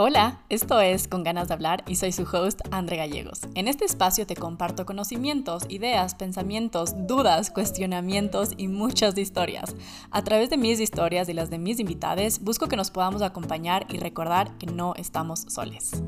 Hola, esto es Con ganas de hablar y soy su host Andre Gallegos. En este espacio te comparto conocimientos, ideas, pensamientos, dudas, cuestionamientos y muchas historias. A través de mis historias y las de mis invitados, busco que nos podamos acompañar y recordar que no estamos soles.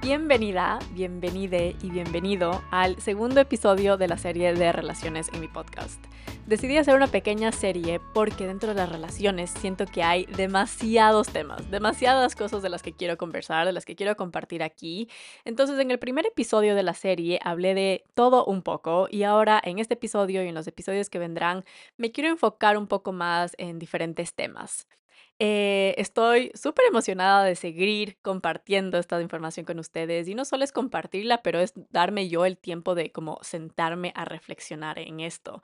Bienvenida, bienvenide y bienvenido al segundo episodio de la serie de relaciones en mi podcast. Decidí hacer una pequeña serie porque dentro de las relaciones siento que hay demasiados temas, demasiadas cosas de las que quiero conversar, de las que quiero compartir aquí. Entonces en el primer episodio de la serie hablé de todo un poco y ahora en este episodio y en los episodios que vendrán me quiero enfocar un poco más en diferentes temas. Eh, estoy súper emocionada de seguir compartiendo esta información con ustedes y no solo es compartirla, pero es darme yo el tiempo de como sentarme a reflexionar en esto.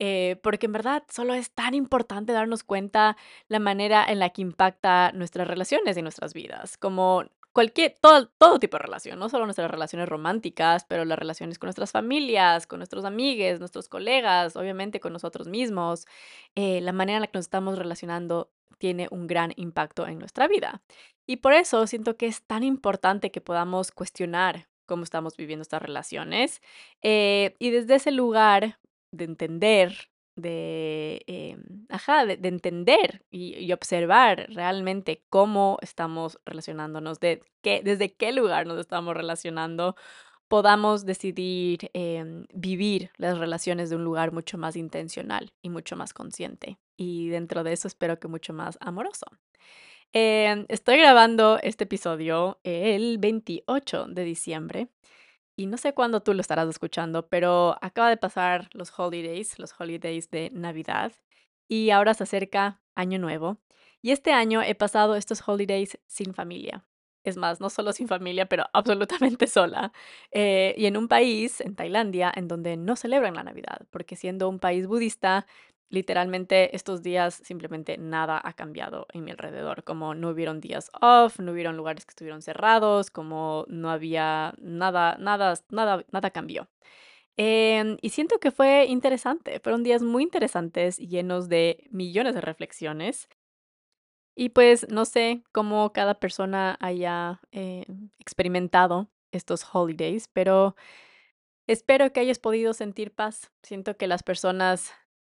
Eh, porque en verdad solo es tan importante darnos cuenta la manera en la que impacta nuestras relaciones y nuestras vidas, como cualquier, todo, todo tipo de relación, no solo nuestras relaciones románticas, pero las relaciones con nuestras familias, con nuestros amigos, nuestros colegas, obviamente con nosotros mismos, eh, la manera en la que nos estamos relacionando tiene un gran impacto en nuestra vida. Y por eso siento que es tan importante que podamos cuestionar cómo estamos viviendo estas relaciones eh, y desde ese lugar de entender, de, em, ajá, de, entender y, observar realmente cómo estamos relacionándonos, de qué, desde qué lugar nos estamos relacionando, podamos decidir em, vivir las relaciones de un lugar mucho más intencional y mucho más consciente. Y dentro de eso espero que mucho más amoroso. Em, estoy grabando este episodio el 28 de diciembre y no sé cuándo tú lo estarás escuchando, pero acaba de pasar los holidays, los holidays de Navidad y ahora se acerca Año Nuevo. Y este año he pasado estos holidays sin familia. Es más, no solo sin familia, pero absolutamente sola. Eh, y en un país, en Tailandia, en donde no celebran la Navidad, porque siendo un país budista, literalmente estos días simplemente nada ha cambiado en mi alrededor, como no hubieron días off, no hubieron lugares que estuvieron cerrados, como no había nada, nada, nada, nada cambió. Em, y siento que fue interesante, fueron días muy interesantes, llenos de millones de reflexiones. Y pues no sé cómo cada persona haya eh, experimentado estos holidays, pero espero que hayas podido sentir paz. Siento que las personas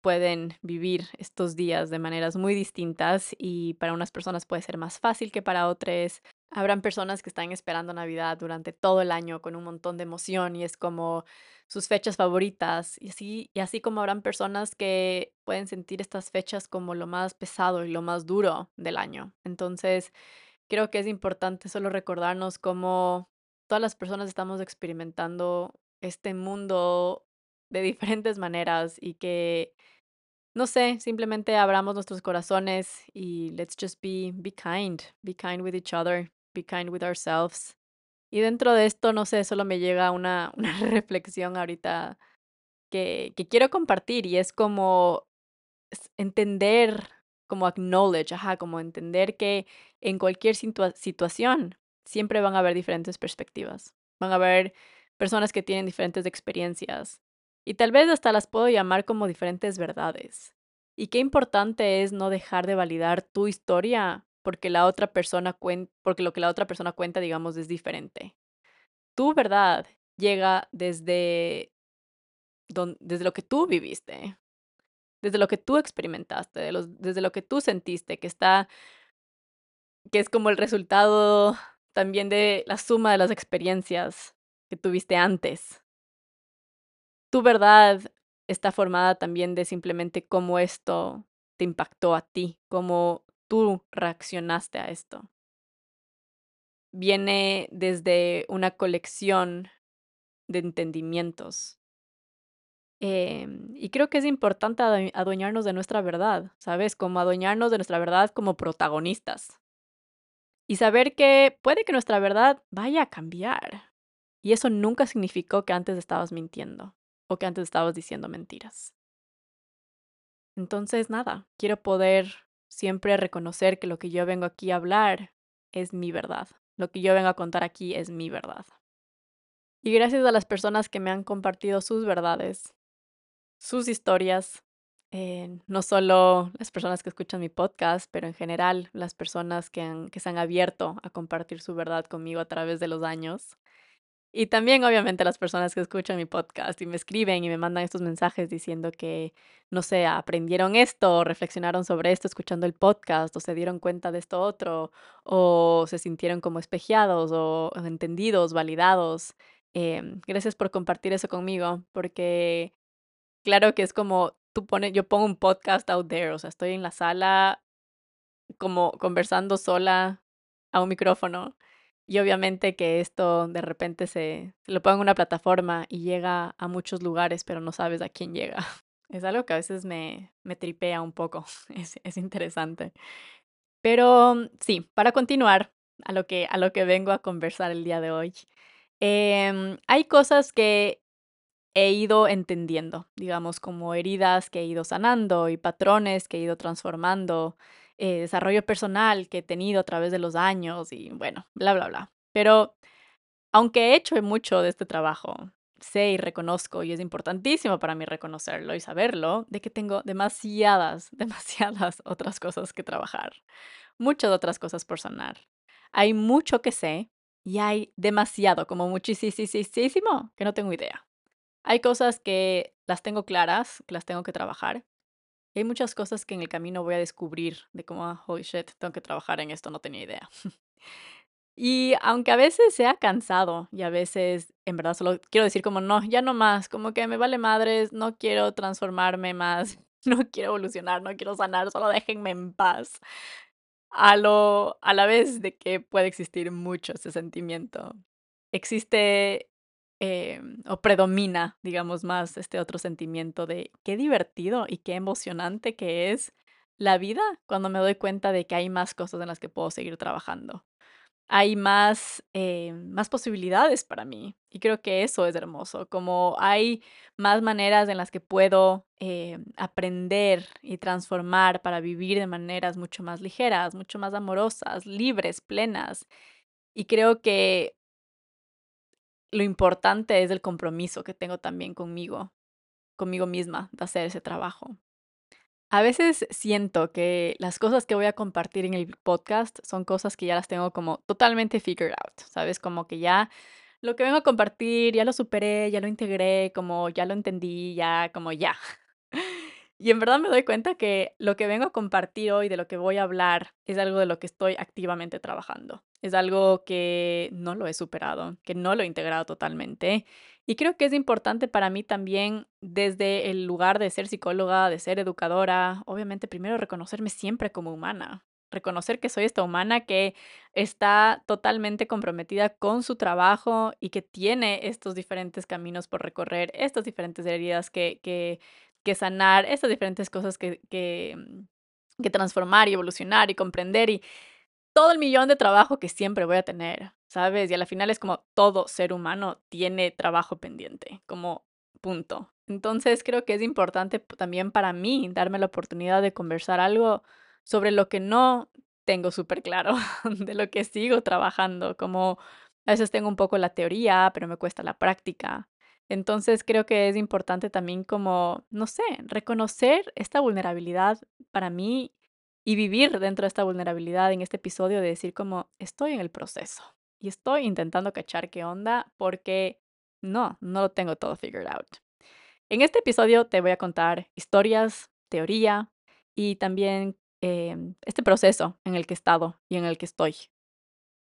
pueden vivir estos días de maneras muy distintas y para unas personas puede ser más fácil que para otras. Habrán personas que están esperando Navidad durante todo el año con un montón de emoción y es como sus fechas favoritas. Y así, y así como habrán personas que pueden sentir estas fechas como lo más pesado y lo más duro del año. Entonces, creo que es importante solo recordarnos cómo todas las personas estamos experimentando este mundo de diferentes maneras y que, no sé, simplemente abramos nuestros corazones y let's just be, be kind, be kind with each other, be kind with ourselves. Y dentro de esto, no sé, solo me llega una, una reflexión ahorita que, que quiero compartir y es como entender, como acknowledge, ajá, como entender que en cualquier situación siempre van a haber diferentes perspectivas. Van a haber personas que tienen diferentes experiencias y tal vez hasta las puedo llamar como diferentes verdades. Y qué importante es no dejar de validar tu historia porque la otra persona cuenta, porque lo que la otra persona cuenta, digamos, es diferente. Tu verdad llega desde, desde lo que tú viviste, desde lo que tú experimentaste, desde lo que tú sentiste, que está, que es como el resultado también de la suma de las experiencias que tuviste antes. Tu verdad está formada también de simplemente cómo esto te impactó a ti, cómo tú reaccionaste a esto. Viene desde una colección de entendimientos. Em, y creo que es importante adueñarnos de nuestra verdad, ¿sabes? Como adueñarnos de nuestra verdad como protagonistas. Y saber que puede que nuestra verdad vaya a cambiar. Y eso nunca significó que antes estabas mintiendo o que antes estabas diciendo mentiras. Entonces, nada, quiero poder siempre reconocer que lo que yo vengo aquí a hablar es mi verdad. Lo que yo vengo a contar aquí es mi verdad. Y gracias a las personas que me han compartido sus verdades, sus historias, eh, no solo las personas que escuchan mi podcast, pero en general las personas que, se han abierto a compartir su verdad conmigo a través de los años. Y también, obviamente, las personas que escuchan mi podcast y me escriben y me mandan estos mensajes diciendo que, no sé, aprendieron esto, o reflexionaron sobre esto escuchando el podcast, o se dieron cuenta de esto otro, o se sintieron como espejeados o entendidos, validados. Em, gracias por compartir eso conmigo, porque claro que es como tú pones, yo pongo un podcast out there, o sea, estoy en la sala como conversando sola a un micrófono. Y obviamente que esto de repente se, lo pongo en una plataforma y llega a muchos lugares, pero no sabes a quién llega. Es algo que a veces me, tripea un poco. Es, es interesante. Pero sí, para continuar a lo que, a lo que vengo a conversar el día de hoy. em, hay cosas que he ido entendiendo, digamos, como heridas que he ido sanando y patrones que he ido transformando, eh, desarrollo personal que he tenido a través de los años y bueno, bla, bla, bla. Pero aunque he hecho mucho de este trabajo, sé y reconozco, y es importantísimo para mí reconocerlo y saberlo, de que tengo demasiadas, demasiadas otras cosas que trabajar, muchas otras cosas por sanar. Hay mucho que sé y hay demasiado, como muchísimo, que no tengo idea. Hay cosas que las tengo claras, que las tengo que trabajar. Y hay muchas cosas que en el camino voy a descubrir de cómo, ah, holy shit, tengo que trabajar en esto, no tenía idea. Y aunque a veces sea cansado y a veces en verdad solo quiero decir como no, ya no más, como que me vale madres, no quiero transformarme más, no quiero evolucionar, no quiero sanar, solo déjenme en paz. A lo a la vez de que puede existir mucho ese sentimiento, existe, em, o predomina, digamos, más este otro sentimiento de qué divertido y qué emocionante que es la vida cuando me doy cuenta de que hay más cosas en las que puedo seguir trabajando. Hay más, eh, más posibilidades para mí y creo que eso es hermoso, como hay más maneras en las que puedo eh, aprender y transformar para vivir de maneras mucho más ligeras, mucho más amorosas, libres, plenas. Y creo que lo importante es el compromiso que tengo también conmigo, conmigo misma, de hacer ese trabajo. A veces siento que las cosas que voy a compartir en el podcast son cosas que ya las tengo como totalmente figured out, ¿sabes? Como que ya lo que vengo a compartir ya lo superé, ya lo integré, como ya lo entendí, ya, como ya. Y en verdad me doy cuenta que lo que vengo a compartir hoy, de lo que voy a hablar, es algo de lo que estoy activamente trabajando. Es algo que no lo he superado, que no lo he integrado totalmente. Y creo que es importante para mí también desde el lugar de ser psicóloga, de ser educadora, obviamente primero reconocerme siempre como humana. Reconocer que soy esta humana que está totalmente comprometida con su trabajo y que tiene estos diferentes caminos por recorrer, estas diferentes heridas que, que que sanar, estas diferentes cosas que, que, mm, que transformar y evolucionar y comprender y todo el millón de trabajo que siempre voy a tener, ¿sabes? Y a la final es como todo ser humano tiene trabajo pendiente, como punto. Entonces creo que es importante también para mí darme la oportunidad de conversar algo sobre lo que no tengo súper claro, de lo que sigo trabajando, como a veces tengo un poco la teoría, pero me cuesta la práctica. Entonces creo que es importante también como, no sé, reconocer esta vulnerabilidad para mí y vivir dentro de esta vulnerabilidad en este episodio de decir como estoy en el proceso y estoy intentando cachar qué onda porque no, no lo tengo todo figured out. En este episodio te voy a contar historias, teoría y también em, este proceso en el que he estado y en el que estoy.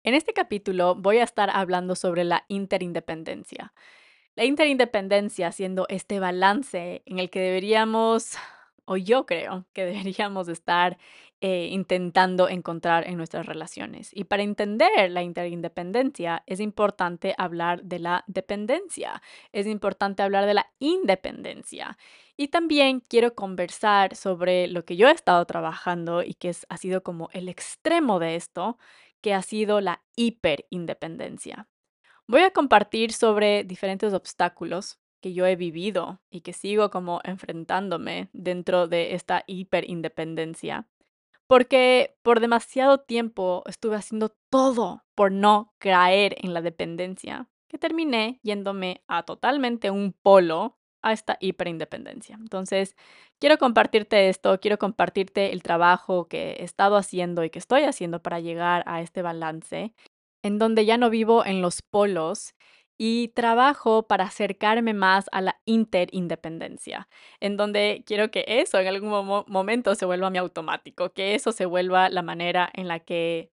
En este capítulo voy a estar hablando sobre la interindependencia. La interindependencia siendo este balance en el que deberíamos, o yo creo que deberíamos estar eh, intentando encontrar en nuestras relaciones. Y para entender la interindependencia es importante hablar de la dependencia, es importante hablar de la independencia. Y también quiero conversar sobre lo que yo he estado trabajando y que ha sido como el extremo de esto, que ha sido la hiperindependencia. Voy a compartir sobre diferentes obstáculos que yo he vivido y que sigo como enfrentándome dentro de esta hiperindependencia, porque por demasiado tiempo estuve haciendo todo por no caer en la dependencia, que terminé yéndome a totalmente un polo a esta hiperindependencia. Entonces, quiero compartirte esto, quiero compartirte el trabajo que he estado haciendo y que estoy haciendo para llegar a este balance, en donde ya no vivo en los polos y trabajo para acercarme más a la interindependencia, en donde quiero que eso en algún momento se vuelva mi automático, que eso se vuelva la manera en la que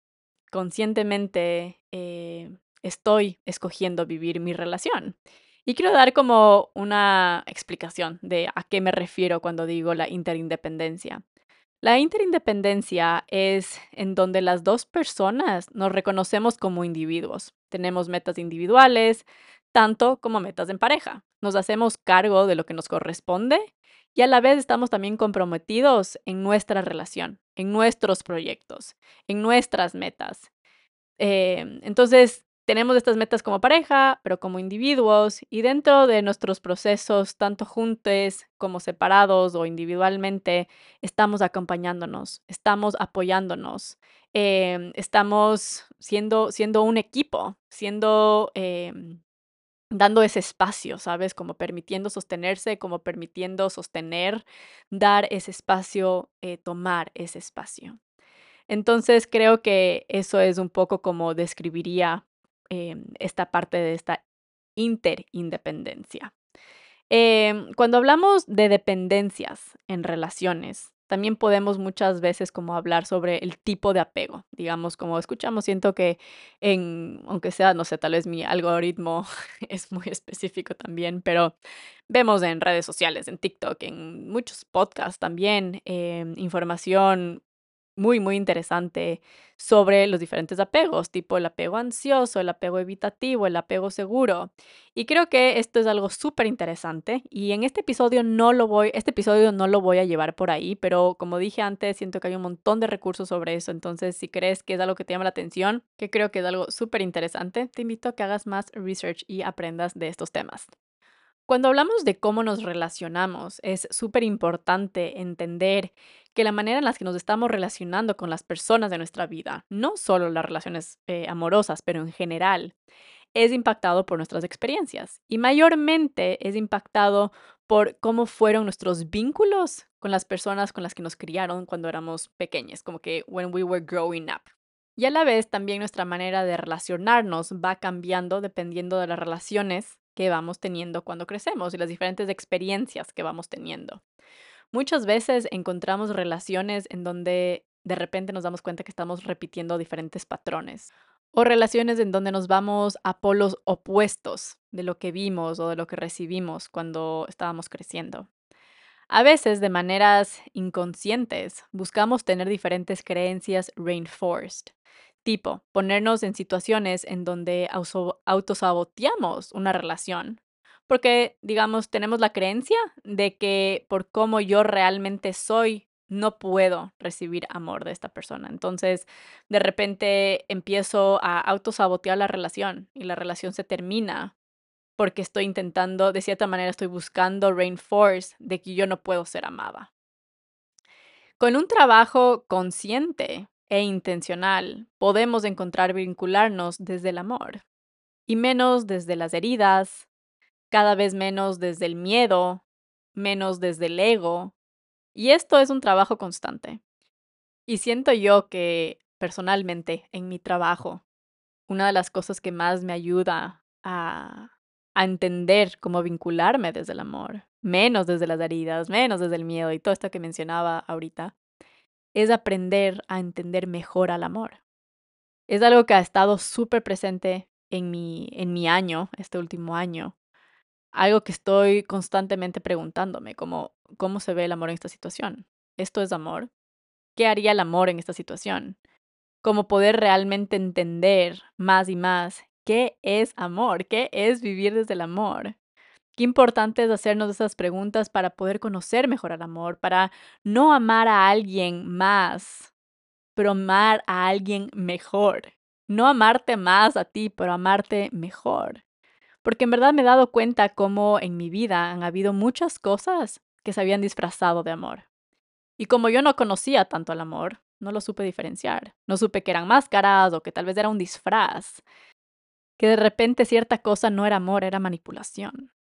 conscientemente eh, estoy escogiendo vivir mi relación. Y quiero dar como una explicación de a qué me refiero cuando digo la interindependencia. La interindependencia es en donde las dos personas nos reconocemos como individuos. Tenemos metas individuales, tanto como metas en pareja. Nos hacemos cargo de lo que nos corresponde y a la vez estamos también comprometidos en nuestra relación, en nuestros proyectos, en nuestras metas. Em, entonces, tenemos estas metas como pareja, pero como individuos y dentro de nuestros procesos, tanto juntos como separados o individualmente, estamos acompañándonos, estamos apoyándonos, em, estamos siendo, siendo un equipo, siendo... Em, dando ese espacio, ¿sabes? Como permitiendo sostenerse, como permitiendo sostener, dar ese espacio, eh, tomar ese espacio. Entonces creo que eso es un poco como describiría Em, esta parte de esta interindependencia. Em, cuando hablamos de dependencias en relaciones, también podemos muchas veces como hablar sobre el tipo de apego. Digamos, como escuchamos, siento que en, aunque sea, no sé, tal vez mi algoritmo es muy específico también, pero vemos en redes sociales, en TikTok, en muchos podcasts también, em, información muy, muy interesante sobre los diferentes apegos, tipo el apego ansioso, el apego evitativo, el apego seguro. Y creo que esto es algo súper interesante y en este episodio no lo voy, este episodio no lo voy a llevar por ahí, pero como dije antes, siento que hay un montón de recursos sobre eso, entonces si crees que es algo que te llama la atención, que creo que es algo súper interesante, te invito a que hagas más research y aprendas de estos temas. Cuando hablamos de cómo nos relacionamos, es súper importante entender que la manera en la que nos estamos relacionando con las personas de nuestra vida, no solo las relaciones eh, amorosas, pero en general, es impactado por nuestras experiencias y mayormente es impactado por cómo fueron nuestros vínculos con las personas con las que nos criaron cuando éramos pequeños, como que when we were growing up. Y a la vez también nuestra manera de relacionarnos va cambiando dependiendo de las relaciones que vamos teniendo cuando crecemos y las diferentes experiencias que vamos teniendo. Muchas veces encontramos relaciones en donde de repente nos damos cuenta que estamos repitiendo diferentes patrones o relaciones en donde nos vamos a polos opuestos de lo que vimos o de lo que recibimos cuando estábamos creciendo. A veces, de maneras inconscientes, buscamos tener diferentes creencias reinforced, Tipo, ponernos en situaciones en donde autosaboteamos una relación. Porque, digamos, tenemos la creencia de que por cómo yo realmente soy, no puedo recibir amor de esta persona. Entonces, de repente empiezo a autosabotear la relación y la relación se termina porque estoy intentando, de cierta manera, estoy buscando reinforce de que yo no puedo ser amada. Con un trabajo consciente, e intencional, podemos encontrar vincularnos desde el amor y menos desde las heridas, cada vez menos desde el miedo, menos desde el ego. Y esto es un trabajo constante. Y siento yo que personalmente en mi trabajo, una de las cosas que más me ayuda a, a entender cómo vincularme desde el amor, menos desde las heridas, menos desde el miedo y todo esto que mencionaba ahorita, es aprender a entender mejor al amor. Es algo que ha estado súper presente en mi, en mi año, este último año. Algo que estoy constantemente preguntándome, como, ¿cómo se ve el amor en esta situación? ¿Esto es amor? ¿Qué haría el amor en esta situación? Cómo poder realmente entender más y más qué es amor, qué es vivir desde el amor. Qué importante es hacernos esas preguntas para poder conocer mejor al amor, para no amar a alguien más, pero amar a alguien mejor. No amarte más a ti, pero amarte mejor. Porque en verdad me he dado cuenta cómo en mi vida han habido muchas cosas que se habían disfrazado de amor. Y como yo no conocía tanto el amor, no lo supe diferenciar. No supe que eran máscaras o que tal vez era un disfraz. Que de repente cierta cosa no era amor, era manipulación.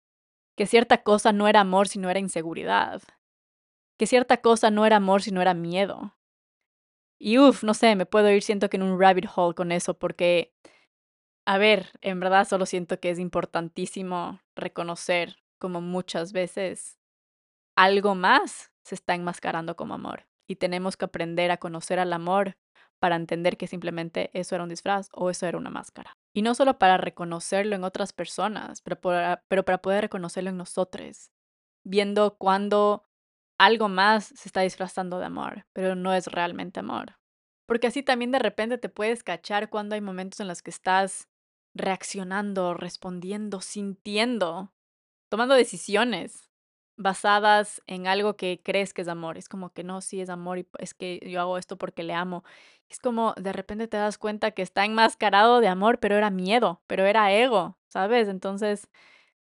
Que cierta cosa no era amor sino era inseguridad, que cierta cosa no era amor sino era miedo. Y uff, no sé, me puedo ir siento que en un rabbit hole con eso porque, a ver, en verdad solo siento que es importantísimo reconocer como muchas veces algo más se está enmascarando como amor y tenemos que aprender a conocer al amor para entender que simplemente eso era un disfraz o eso era una máscara. Y no solo para reconocerlo en otras personas, pero para, para poder reconocerlo en nosotros, viendo cuando algo más se está disfrazando de amor, pero no es realmente amor. Porque así también de repente te puedes cachar cuando hay momentos en los que estás reaccionando, respondiendo, sintiendo, tomando decisiones basadas en algo que crees que es amor. Es como que no, sí es amor y es que yo hago esto porque le amo. Es como de repente te das cuenta que está enmascarado de amor, pero era miedo, pero era ego, ¿sabes? Entonces,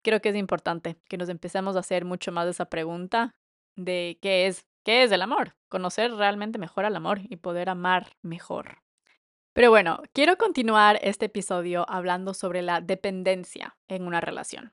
creo que es importante que nos empecemos a hacer mucho más esa pregunta de qué es, qué es el amor, conocer realmente mejor al amor y poder amar mejor. Pero bueno, quiero continuar este episodio hablando sobre la dependencia en una relación.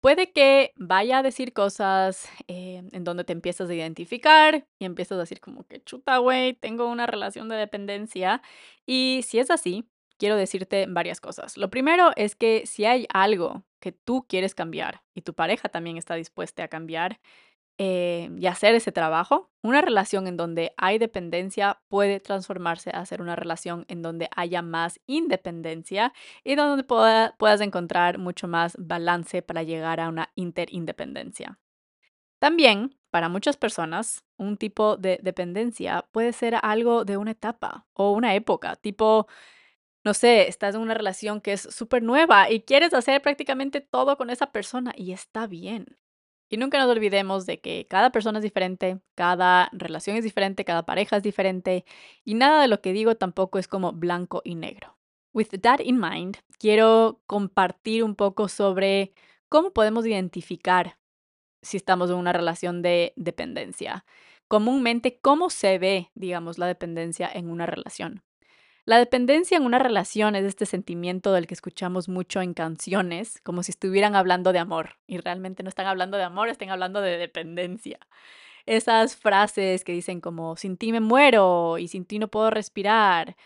Puede que vaya a decir cosas eh, en donde te empiezas a identificar y empiezas a decir como que chuta, güey, tengo una relación de dependencia. Y si es así, quiero decirte varias cosas. Lo primero es que si hay algo que tú quieres cambiar y tu pareja también está dispuesta a cambiar, eh, y hacer ese trabajo, una relación en donde hay dependencia puede transformarse a ser una relación en donde haya más independencia y donde puedas encontrar mucho más balance para llegar a una interindependencia. También, para muchas personas, un tipo de dependencia puede ser algo de una etapa o una época, tipo, no sé, estás en una relación que es súper nueva y quieres hacer prácticamente todo con esa persona y está bien. Y nunca nos olvidemos de que cada persona es diferente, cada relación es diferente, cada pareja es diferente y nada de lo que digo tampoco es como blanco y negro. With that in mind, quiero compartir un poco sobre cómo podemos identificar si estamos en una relación de dependencia. Comúnmente, cómo se ve, digamos, la dependencia en una relación. La dependencia en una relación es este sentimiento del que escuchamos mucho en canciones, como si estuvieran hablando de amor, y realmente no están hablando de amor, están hablando de dependencia. Esas frases que dicen como, sin ti me muero y sin ti no puedo respirar.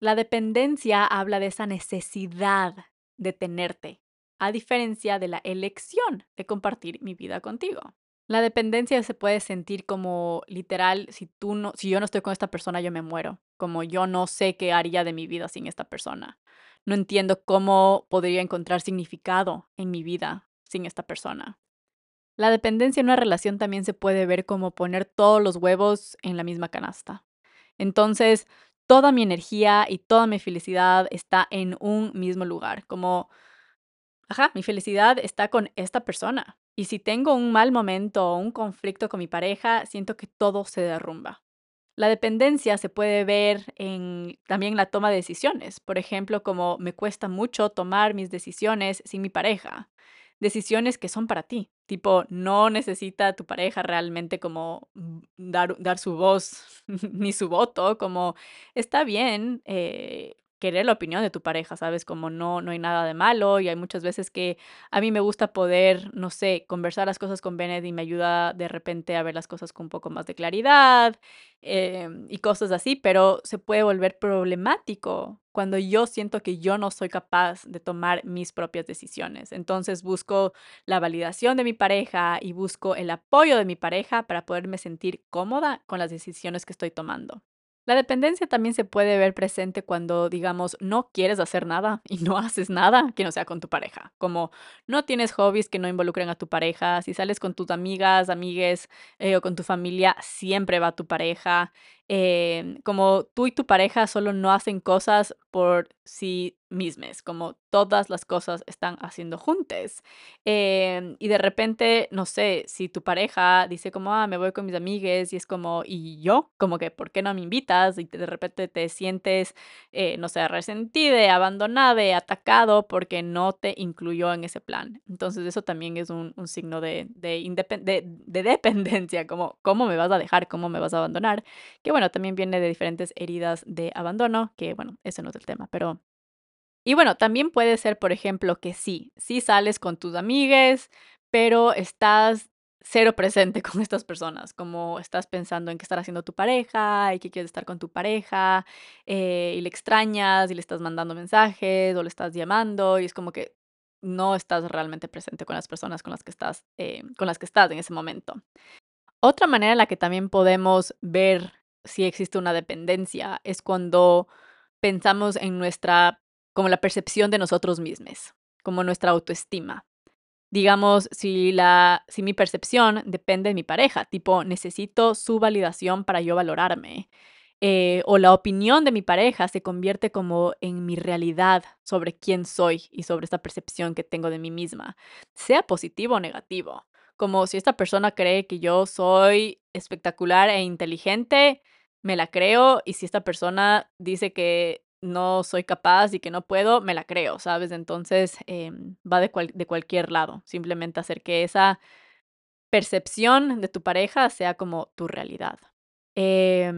La dependencia habla de esa necesidad de tenerte, a diferencia de la elección de compartir mi vida contigo. La dependencia se puede sentir como literal, si tú no, si yo no estoy con esta persona, yo me muero. Como yo no sé qué haría de mi vida sin esta persona. No entiendo cómo podría encontrar significado en mi vida sin esta persona. La dependencia en una relación también se puede ver como poner todos los huevos en la misma canasta. Entonces, toda mi energía y toda mi felicidad está en un mismo lugar, como, ajá, mi felicidad está con esta persona. Y si tengo un mal momento o un conflicto con mi pareja, siento que todo se derrumba. La dependencia se puede ver en también la toma de decisiones. Por ejemplo, como me cuesta mucho tomar mis decisiones sin mi pareja. Decisiones que son para ti. Tipo, no necesita tu pareja realmente como dar, dar su voz ni su voto. Como está bien eh, querer la opinión de tu pareja, ¿sabes? Como no, no hay nada de malo y hay muchas veces que a mí me gusta poder, no sé, conversar las cosas con Bennett y me ayuda de repente a ver las cosas con un poco más de claridad em, y cosas así, pero se puede volver problemático cuando yo siento que yo no soy capaz de tomar mis propias decisiones. Entonces busco la validación de mi pareja y busco el apoyo de mi pareja para poderme sentir cómoda con las decisiones que estoy tomando. La dependencia también se puede ver presente cuando, digamos, no quieres hacer nada y no haces nada que no sea con tu pareja. Como no tienes hobbies que no involucren a tu pareja, si sales con tus amigas, amigues eh, o con tu familia, siempre va tu pareja. Em, como tú y tu pareja solo no hacen cosas por sí mismas, como todas las cosas están haciendo juntas. Em, y de repente, no sé, si tu pareja dice como, ah, me voy con mis amigues y es como, ¿y yo? Como que, ¿por qué no me invitas? Y de repente te sientes, eh, no sé, resentida, abandonada, atacado porque no te incluyó en ese plan. Entonces eso también es un, signo de, de, de, dependencia, como, ¿cómo me vas a dejar? ¿Cómo me vas a abandonar? Que bueno, bueno, también viene de diferentes heridas de abandono, que bueno, ese no es el tema, pero... Y bueno, también puede ser, por ejemplo, que sí, sí sales con tus amigues, pero estás cero presente con estas personas, como estás pensando en qué estar haciendo tu pareja y que quieres estar con tu pareja eh, y le extrañas y le estás mandando mensajes o le estás llamando y es como que no estás realmente presente con las personas con las que estás, eh, con las que estás en ese momento. Otra manera en la que también podemos ver si existe una dependencia es cuando pensamos en nuestra, como la percepción de nosotros mismos, como nuestra autoestima. Digamos, si, la, si mi percepción depende de mi pareja, tipo, necesito su validación para yo valorarme. Eh, o la opinión de mi pareja se convierte como en mi realidad sobre quién soy y sobre esta percepción que tengo de mí misma, sea positivo o negativo. Como si esta persona cree que yo soy espectacular e inteligente, me la creo, y si esta persona dice que no soy capaz y que no puedo, me la creo, ¿sabes? Entonces em, va de, de cualquier lado, simplemente hacer que esa percepción de tu pareja sea como tu realidad. Eh,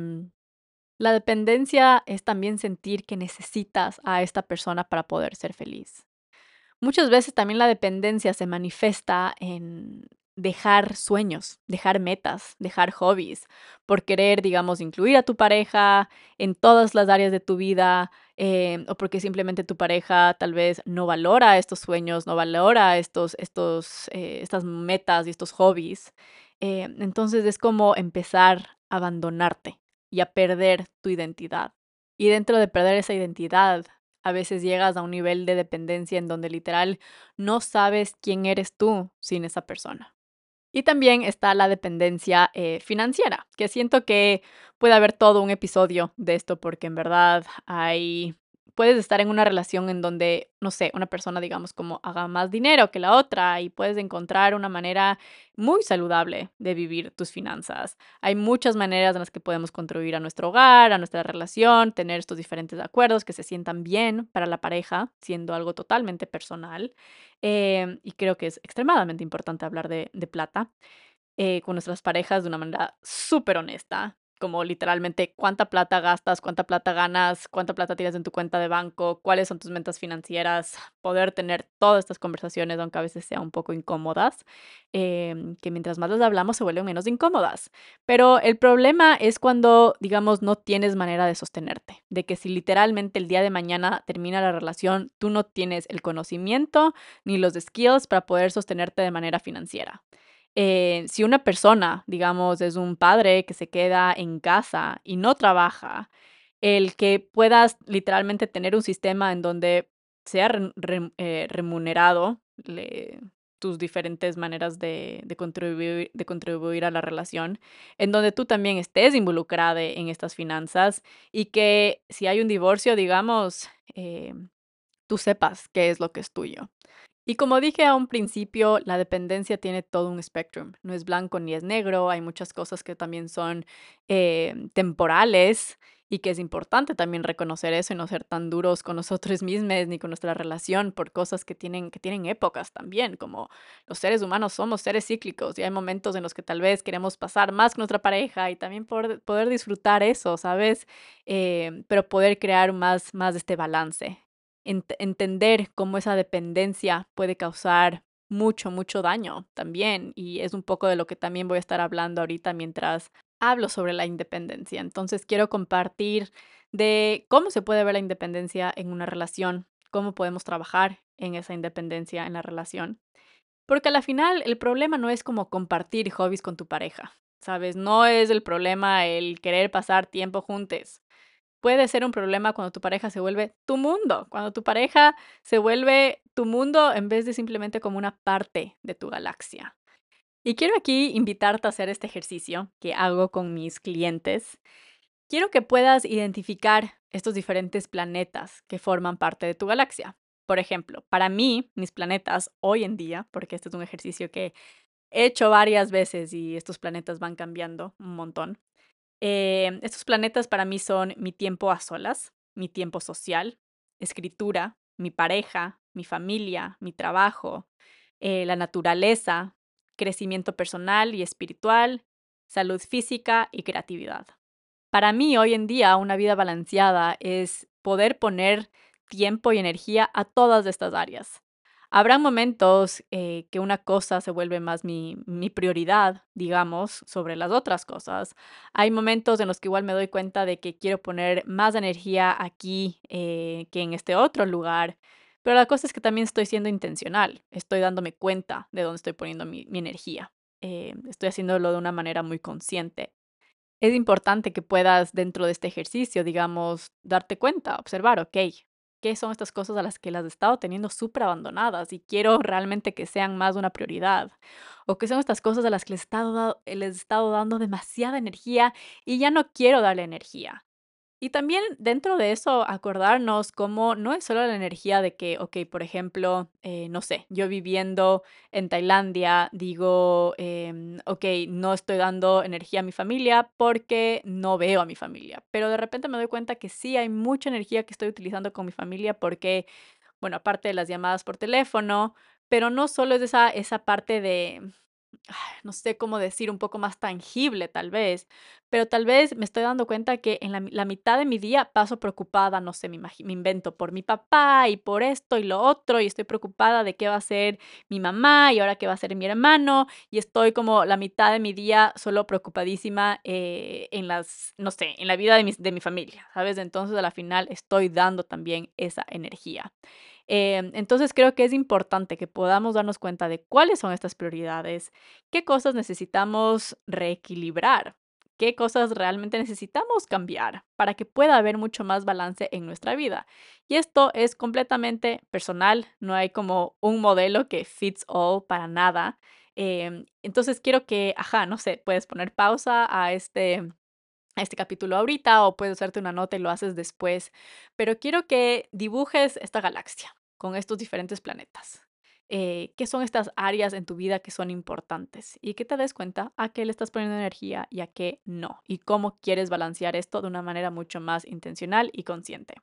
la dependencia es también sentir que necesitas a esta persona para poder ser feliz. Muchas veces también la dependencia se manifiesta en dejar sueños, dejar metas, dejar hobbies, por querer, digamos, incluir a tu pareja en todas las áreas de tu vida, eh, o porque simplemente tu pareja tal vez no valora estos sueños, no valora estos, estos, eh, estas metas y estos hobbies. Eh, entonces es como empezar a abandonarte y a perder tu identidad. Y dentro de perder esa identidad, a veces llegas a un nivel de dependencia en donde literal no sabes quién eres tú sin esa persona. Y también está la dependencia eh, financiera, que siento que puede haber todo un episodio de esto porque en verdad hay puedes estar en una relación en donde, no sé, una persona, digamos, como haga más dinero que la otra y puedes encontrar una manera muy saludable de vivir tus finanzas. Hay muchas maneras en las que podemos contribuir a nuestro hogar, a nuestra relación, tener estos diferentes acuerdos que se sientan bien para la pareja, siendo algo totalmente personal. Em, y creo que es extremadamente importante hablar de, plata. Eh, con nuestras parejas de una manera súper honesta, como literalmente cuánta plata gastas, cuánta plata ganas, cuánta plata tienes en tu cuenta de banco, cuáles son tus metas financieras, poder tener todas estas conversaciones, aunque a veces sean un poco incómodas, em, que mientras más las hablamos se vuelven menos incómodas. Pero el problema es cuando, digamos, no tienes manera de sostenerte, de que si literalmente el día de mañana termina la relación, tú no tienes el conocimiento ni los skills para poder sostenerte de manera financiera. Eh, si una persona, digamos, es un padre que se queda en casa y no trabaja, el que puedas literalmente tener un sistema en donde sea eh, remunerado tus diferentes maneras de, contribuir, de contribuir a la relación, en donde tú también estés involucrada en estas finanzas y que si hay un divorcio, digamos, eh, tú sepas qué es lo que es tuyo. Y como dije a un principio, la dependencia tiene todo un espectrum. No es blanco ni es negro. Hay muchas cosas que también son eh, temporales y que es importante también reconocer eso y no ser tan duros con nosotros mismos ni con nuestra relación por cosas que tienen, que tienen épocas también, como los seres humanos somos seres cíclicos y hay momentos en los que tal vez queremos pasar más con nuestra pareja y también poder, poder disfrutar eso, ¿sabes? Eh, pero poder crear más, más este balance entender cómo esa dependencia puede causar mucho, mucho daño también. Y es un poco de lo que también voy a estar hablando ahorita mientras hablo sobre la independencia. Entonces quiero compartir de cómo se puede ver la independencia en una relación, cómo podemos trabajar en esa independencia en la relación. Porque al final el problema no es como compartir hobbies con tu pareja, ¿sabes? No es el problema el querer pasar tiempo juntos puede ser un problema cuando tu pareja se vuelve tu mundo, cuando tu pareja se vuelve tu mundo en vez de simplemente como una parte de tu galaxia. Y quiero aquí invitarte a hacer este ejercicio que hago con mis clientes. Quiero que puedas identificar estos diferentes planetas que forman parte de tu galaxia. Por ejemplo, para mí, mis planetas hoy en día, porque este es un ejercicio que he hecho varias veces y estos planetas van cambiando un montón, eh, estos planetas para mí son mi tiempo a solas, mi tiempo social, escritura, mi pareja, mi familia, mi trabajo, eh, la naturaleza, crecimiento personal y espiritual, salud física y creatividad. Para mí hoy en día una vida balanceada es poder poner tiempo y energía a todas estas áreas. Habrá momentos eh, que una cosa se vuelve más mi, prioridad, digamos, sobre las otras cosas. Hay momentos en los que igual me doy cuenta de que quiero poner más energía aquí eh, que en este otro lugar. Pero la cosa es que también estoy siendo intencional, estoy dándome cuenta de dónde estoy poniendo mi, mi energía. Eh, estoy haciéndolo de una manera muy consciente. Es importante que puedas dentro de este ejercicio, digamos, darte cuenta, observar, ok, ¿qué son estas cosas a las que las he estado teniendo súper abandonadas y quiero realmente que sean más una prioridad? ¿O qué son estas cosas a las que les he estado, les he estado dando demasiada energía y ya no quiero darle energía? Y también dentro de eso, acordarnos cómo no es solo la energía de que, ok, por ejemplo, eh, no sé, yo viviendo en Tailandia, digo, em, ok, no estoy dando energía a mi familia porque no veo a mi familia, pero de repente me doy cuenta que sí hay mucha energía que estoy utilizando con mi familia porque, bueno, aparte de las llamadas por teléfono, pero no solo es esa, esa parte de no sé cómo decir, un poco más tangible tal vez, pero tal vez me estoy dando cuenta que en la, mi- mitad de mi día paso preocupada, no sé, me, me invento por mi papá y por esto y lo otro, y estoy preocupada de qué va a ser mi mamá y ahora qué va a ser mi hermano, y estoy como la mitad de mi día solo preocupadísima eh, en las, no sé, en la vida de, mis- de mi familia, ¿sabes? Entonces a la final estoy dando también esa energía. Em, entonces creo que es importante que podamos darnos cuenta de cuáles son estas prioridades, qué cosas necesitamos reequilibrar, qué cosas realmente necesitamos cambiar para que pueda haber mucho más balance en nuestra vida. Y esto es completamente personal, no hay como un modelo que fits all para nada. Em, entonces quiero que, ajá, no sé, puedes poner pausa a este este capítulo ahorita o puedes hacerte una nota y lo haces después, pero quiero que dibujes esta galaxia con estos diferentes planetas. Eh, ¿Qué son estas áreas en tu vida que son importantes? Y que te des cuenta a qué le estás poniendo energía y a qué no. Y cómo quieres balancear esto de una manera mucho más intencional y consciente.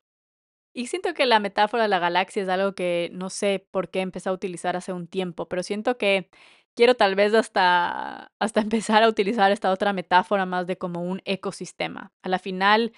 Y siento que la metáfora de la galaxia es algo que no sé por qué empecé a utilizar hace un tiempo, pero siento que quiero tal vez hasta, hasta empezar a utilizar esta otra metáfora más de como un ecosistema. A la final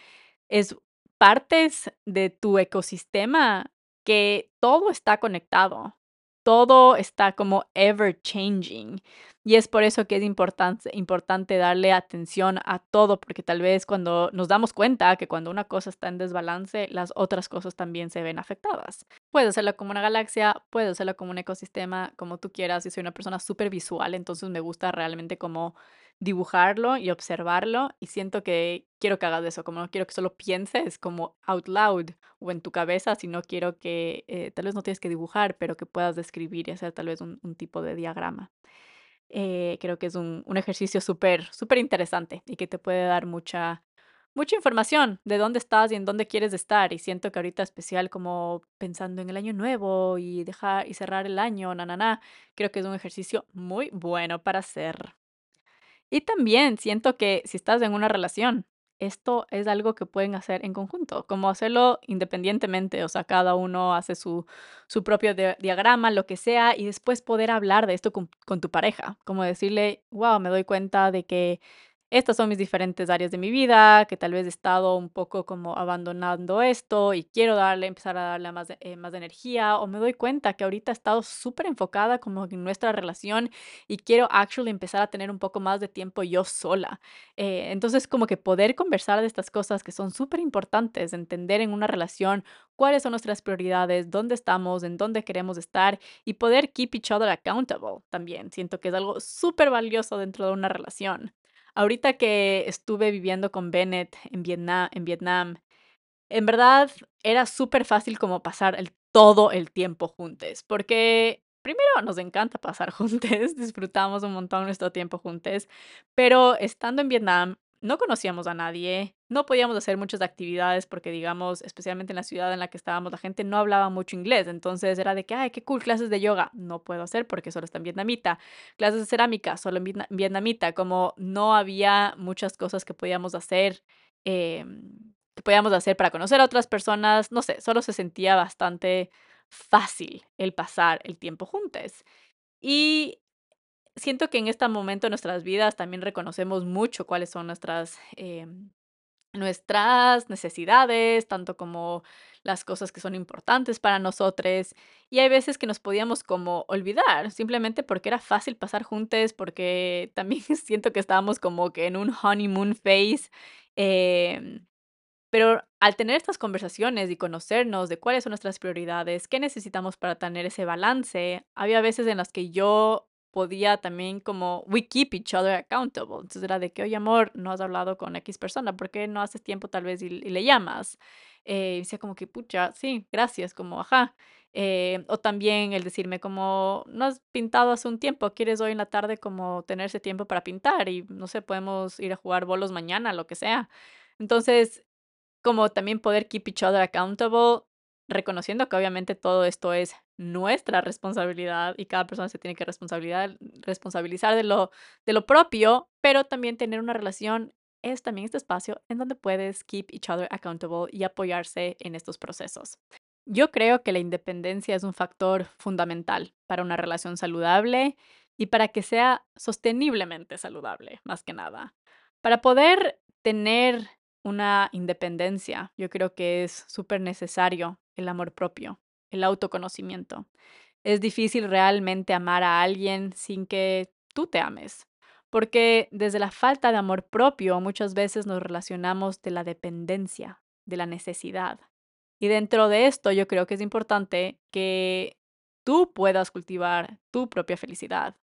es partes de tu ecosistema que todo está conectado, todo está como ever changing. Y es por eso que es importante, importante darle atención a todo, porque tal vez cuando nos damos cuenta que cuando una cosa está en desbalance, las otras cosas también se ven afectadas. Puedes hacerlo como una galaxia, puedes hacerlo como un ecosistema, como tú quieras. Yo soy una persona súper visual, entonces me gusta realmente como dibujarlo y observarlo y siento que quiero que hagas eso, como no quiero que solo pienses como out loud o en tu cabeza, sino quiero que eh, tal vez no tienes que dibujar, pero que puedas describir y hacer tal vez un, tipo de diagrama. Eh, creo que es un, un ejercicio súper, súper interesante y que te puede dar mucha, mucha información de dónde estás y en dónde quieres estar. Y siento que ahorita especial como pensando en el año nuevo y dejar y cerrar el año, na, na, creo que es un ejercicio muy bueno para hacer. Y también siento que si estás en una relación, esto es algo que pueden hacer en conjunto, como hacerlo independientemente, o sea, cada uno hace su, su propio dia- diagrama, lo que sea, y después poder hablar de esto con, con tu pareja, como decirle, wow, me doy cuenta de que estas son mis diferentes áreas de mi vida, que tal vez he estado un poco como abandonando esto y quiero darle, empezar a darle más, eh, más energía, o me doy cuenta que ahorita he estado súper enfocada como en nuestra relación y quiero actually empezar a tener un poco más de tiempo yo sola. Eh, entonces, como que poder conversar de estas cosas que son súper importantes, entender en una relación cuáles son nuestras prioridades, dónde estamos, en dónde queremos estar y poder keep each other accountable también. Siento que es algo súper valioso dentro de una relación. Ahorita que estuve viviendo con Bennett en Vietnam, en Vietnam, en verdad era súper fácil como pasar todo el tiempo juntos, porque primero nos encanta pasar juntos, disfrutamos un montón nuestro tiempo juntos, pero estando en Vietnam no conocíamos a nadie, no podíamos hacer muchas actividades porque digamos, especialmente en la ciudad en la que estábamos, la gente no hablaba mucho inglés, entonces era de que, ay, qué cool, clases de yoga, no puedo hacer porque solo está en vietnamita, clases de cerámica, solo en vietna- vietnamita, como no había muchas cosas que podíamos hacer. em, que podíamos hacer para conocer a otras personas, no sé, solo se sentía bastante fácil el pasar el tiempo juntos. Y siento que en este momento de nuestras vidas también reconocemos mucho cuáles son nuestras, em, nuestras necesidades, tanto como las cosas que son importantes para nosotros. Y hay veces que nos podíamos como olvidar, simplemente porque era fácil pasar juntos, porque también siento que estábamos como que en un honeymoon phase. em, pero al tener estas conversaciones y conocernos de cuáles son nuestras prioridades, qué necesitamos para tener ese balance, había veces en las que yo podía también como, we keep each other accountable. Entonces era de que, oye, amor, no has hablado con X persona, ¿por qué no haces tiempo tal vez y, y le llamas? Eh, y decía como que, pucha, sí, gracias, como, ajá. Eh, o también el decirme como, no has pintado hace un tiempo, ¿quieres hoy en la tarde como tener ese tiempo para pintar? Y no sé, podemos ir a jugar bolos mañana, lo que sea. Entonces, como también poder keep each other accountable, reconociendo que obviamente todo esto es nuestra responsabilidad y cada persona se tiene que responsabilizar de lo, de lo propio, pero también tener una relación es también este espacio en donde puedes keep each other accountable y apoyarse en estos procesos. Yo creo que la independencia es un factor fundamental para una relación saludable y para que sea sosteniblemente saludable, más que nada. Para poder tener una independencia, yo creo que es súper necesario el amor propio, el autoconocimiento. Es difícil realmente amar a alguien sin que tú te ames, porque desde la falta de amor propio muchas veces nos relacionamos de la dependencia, de la necesidad. Y dentro de esto yo creo que es importante que tú puedas cultivar tu propia felicidad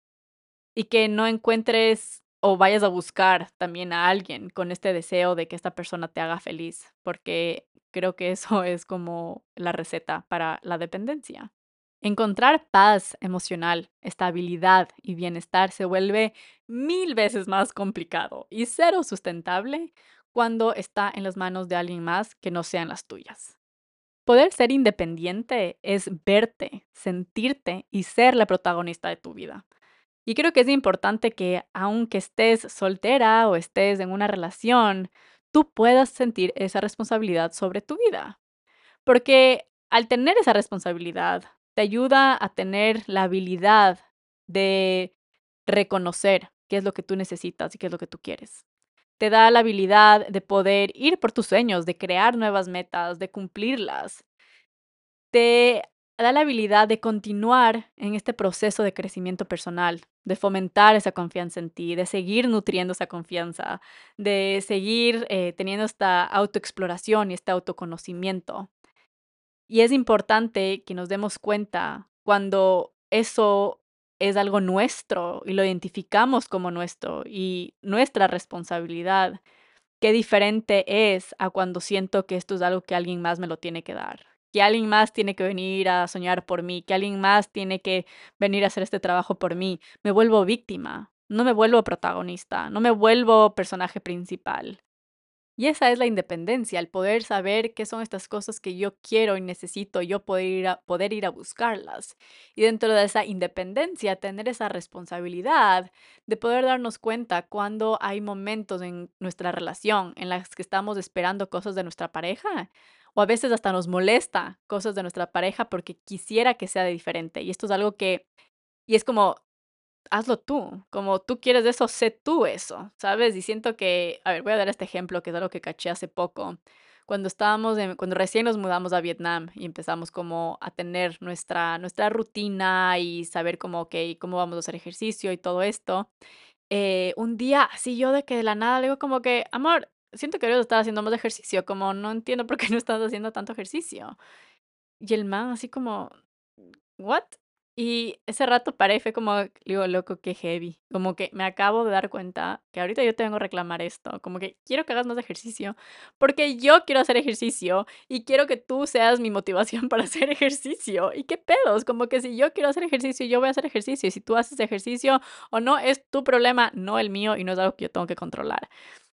y que no encuentres o vayas a buscar también a alguien con este deseo de que esta persona te haga feliz, porque creo que eso es como la receta para la dependencia. Encontrar paz emocional, estabilidad y bienestar se vuelve mil veces más complicado y cero sustentable cuando está en las manos de alguien más que no sean las tuyas. Poder ser independiente es verte, sentirte y ser la protagonista de tu vida. Y creo que es importante que aunque estés soltera o estés en una relación, tú puedas sentir esa responsabilidad sobre tu vida. Porque al tener esa responsabilidad, te ayuda a tener la habilidad de reconocer qué es lo que tú necesitas y qué es lo que tú quieres. Te da la habilidad de poder ir por tus sueños, de crear nuevas metas, de cumplirlas. Te da la habilidad de continuar en este proceso de crecimiento personal, de fomentar esa confianza en ti, de seguir nutriendo esa confianza, de seguir eh, teniendo esta autoexploración y este autoconocimiento. Y es importante que nos demos cuenta cuando eso es algo nuestro y lo identificamos como nuestro y nuestra responsabilidad, qué diferente es a cuando siento que esto es algo que alguien más me lo tiene que dar que alguien más tiene que venir a soñar por mí, que alguien más tiene que venir a hacer este trabajo por mí. Me vuelvo víctima, no me vuelvo protagonista, no me vuelvo personaje principal. Y esa es la independencia, el poder saber qué son estas cosas que yo quiero y necesito, yo poder ir a, poder ir a buscarlas. Y dentro de esa independencia, tener esa responsabilidad de poder darnos cuenta cuando hay momentos en nuestra relación en las que estamos esperando cosas de nuestra pareja o a veces hasta nos molesta cosas de nuestra pareja porque quisiera que sea de diferente. Y esto es algo que, y es como, hazlo tú, como tú quieres eso, sé tú eso, ¿sabes? Y siento que, a ver, voy a dar este ejemplo que es algo que caché hace poco. Cuando estábamos, en, cuando recién nos mudamos a Vietnam y empezamos como a tener nuestra, nuestra rutina y saber cómo, ok, cómo vamos a hacer ejercicio y todo esto, eh, un día así yo de que de la nada le digo como que, amor, siento que deberías estar haciendo más ejercicio, como no entiendo por qué no estás haciendo tanto ejercicio. Y el man así como, ¿what? Y ese rato paré y fue como, digo, loco, qué heavy. Como que me acabo de dar cuenta que ahorita yo tengo que reclamar esto. Como que quiero que hagas más ejercicio. Porque yo quiero hacer ejercicio y quiero que tú seas mi motivación para hacer ejercicio. ¿Y qué pedos? Como que si yo quiero hacer ejercicio, yo voy a hacer ejercicio. Y si tú haces ejercicio o no, es tu problema, no el mío y no es algo que yo tengo que controlar.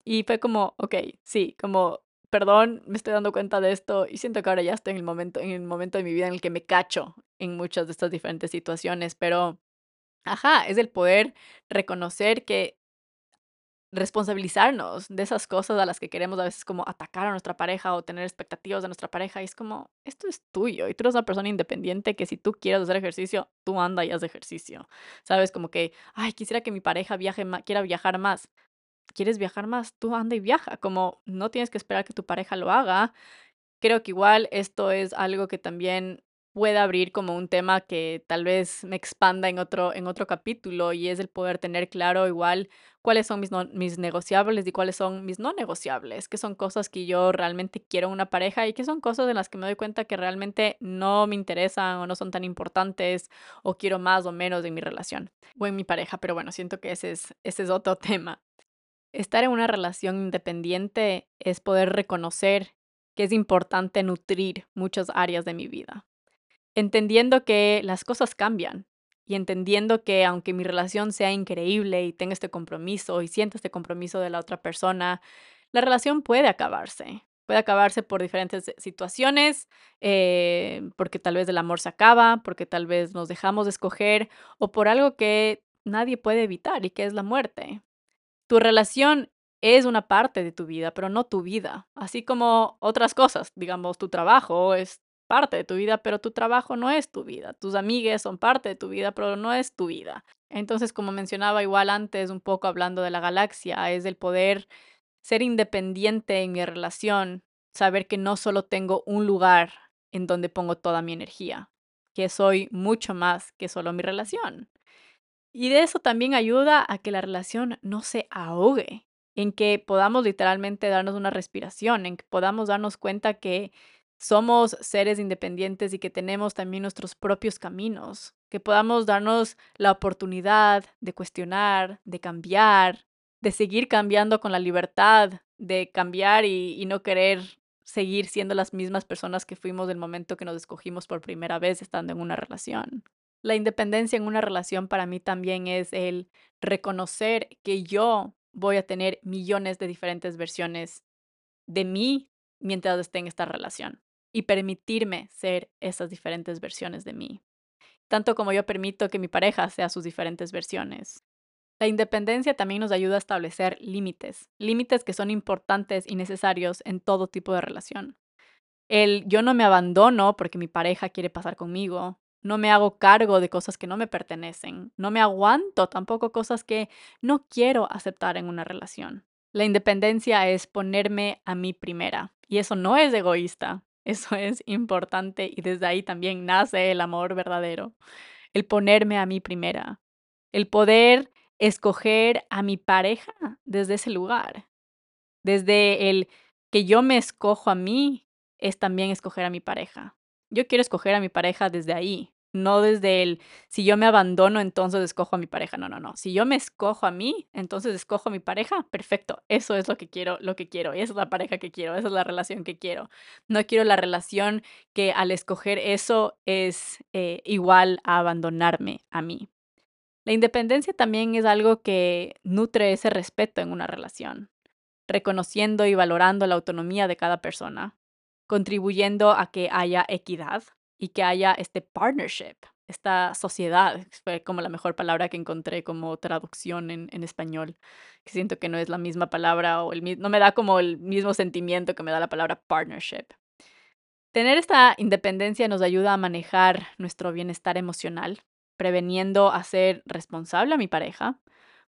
Y fue como, ok, sí, como, perdón, me estoy dando cuenta de esto y siento que ahora ya estoy en el momento, en el momento de mi vida en el que me cacho en muchas de estas diferentes situaciones, pero, ajá, es el poder reconocer que responsabilizarnos de esas cosas a las que queremos a veces como atacar a nuestra pareja o tener expectativas de nuestra pareja y es como, esto es tuyo y tú eres una persona independiente que si tú quieres hacer ejercicio, tú anda y haz ejercicio, ¿sabes? Como que, ay, quisiera que mi pareja viaje más, quiera viajar más quieres viajar más, tú anda y viaja, como no tienes que esperar que tu pareja lo haga. Creo que igual esto es algo que también puede abrir como un tema que tal vez me expanda en otro, en otro capítulo y es el poder tener claro igual cuáles son mis, mis negociables y cuáles son mis no negociables, que son cosas que yo realmente quiero en una pareja y que son cosas en las que me doy cuenta que realmente no me interesan o no son tan importantes o quiero más o menos en mi relación o en mi pareja, pero bueno, siento que ese es, ese es otro tema. Estar en una relación independiente es poder reconocer que es importante nutrir muchas áreas de mi vida entendiendo que las cosas cambian y entendiendo que aunque mi relación sea increíble y tenga este compromiso y sienta este compromiso de la otra persona, la relación puede acabarse. Puede acabarse por diferentes situaciones, eh, porque tal vez el amor se acaba, porque tal vez nos dejamos de escoger o por algo que nadie puede evitar y que es la muerte. Tu relación es una parte de tu vida, pero no tu vida, así como otras cosas, digamos, tu trabajo es parte de tu vida, pero tu trabajo no es tu vida. Tus amigues son parte de tu vida, pero no es tu vida. Entonces, como mencionaba igual antes, un poco hablando de la galaxia, es el poder ser independiente en mi relación, saber que no solo tengo un lugar en donde pongo toda mi energía, que soy mucho más que solo mi relación. Y de eso también ayuda a que la relación no se ahogue, en que podamos literalmente darnos una respiración, en que podamos darnos cuenta que somos seres independientes y que tenemos también nuestros propios caminos, que podamos darnos la oportunidad de cuestionar, de cambiar, de seguir cambiando con la libertad de cambiar y, no querer seguir siendo las mismas personas que fuimos del momento que nos escogimos por primera vez estando en una relación. La independencia en una relación para mí también es el reconocer que yo voy a tener millones de diferentes versiones de mí mientras esté en esta relación y permitirme ser esas diferentes versiones de mí, tanto como yo permito que mi pareja sea sus diferentes versiones. La independencia también nos ayuda a establecer límites, límites que son importantes y necesarios en todo tipo de relación. El yo no me abandono porque mi pareja quiere pasar conmigo, no me hago cargo de cosas que no me pertenecen, no me aguanto tampoco cosas que no quiero aceptar en una relación. La independencia es ponerme a mí primera, y eso no es egoísta, eso es importante y desde ahí también nace el amor verdadero. El ponerme a mí primera. El poder escoger a mi pareja desde ese lugar. Desde el que yo me escojo a mí es también escoger a mi pareja. Yo quiero escoger a mi pareja desde ahí, no desde el, si yo me abandono, entonces escojo a mi pareja. No, no, no. Si yo me escojo a mí, entonces escojo a mi pareja. Perfecto. Eso es lo que quiero, lo que quiero. Esa es la pareja que quiero. Esa es la relación que quiero. No quiero la relación que al escoger eso es eh, igual a abandonarme a mí. La independencia también es algo que nutre ese respeto en una relación, reconociendo y valorando la autonomía de cada persona, contribuyendo a que haya equidad, y que haya este partnership, esta sociedad, fue como la mejor palabra que encontré como traducción en, en español, que siento que no es la misma palabra o el no me da como el mismo sentimiento que me da la palabra partnership. Tener esta independencia nos ayuda a manejar nuestro bienestar emocional, preveniendo a ser responsable a mi pareja,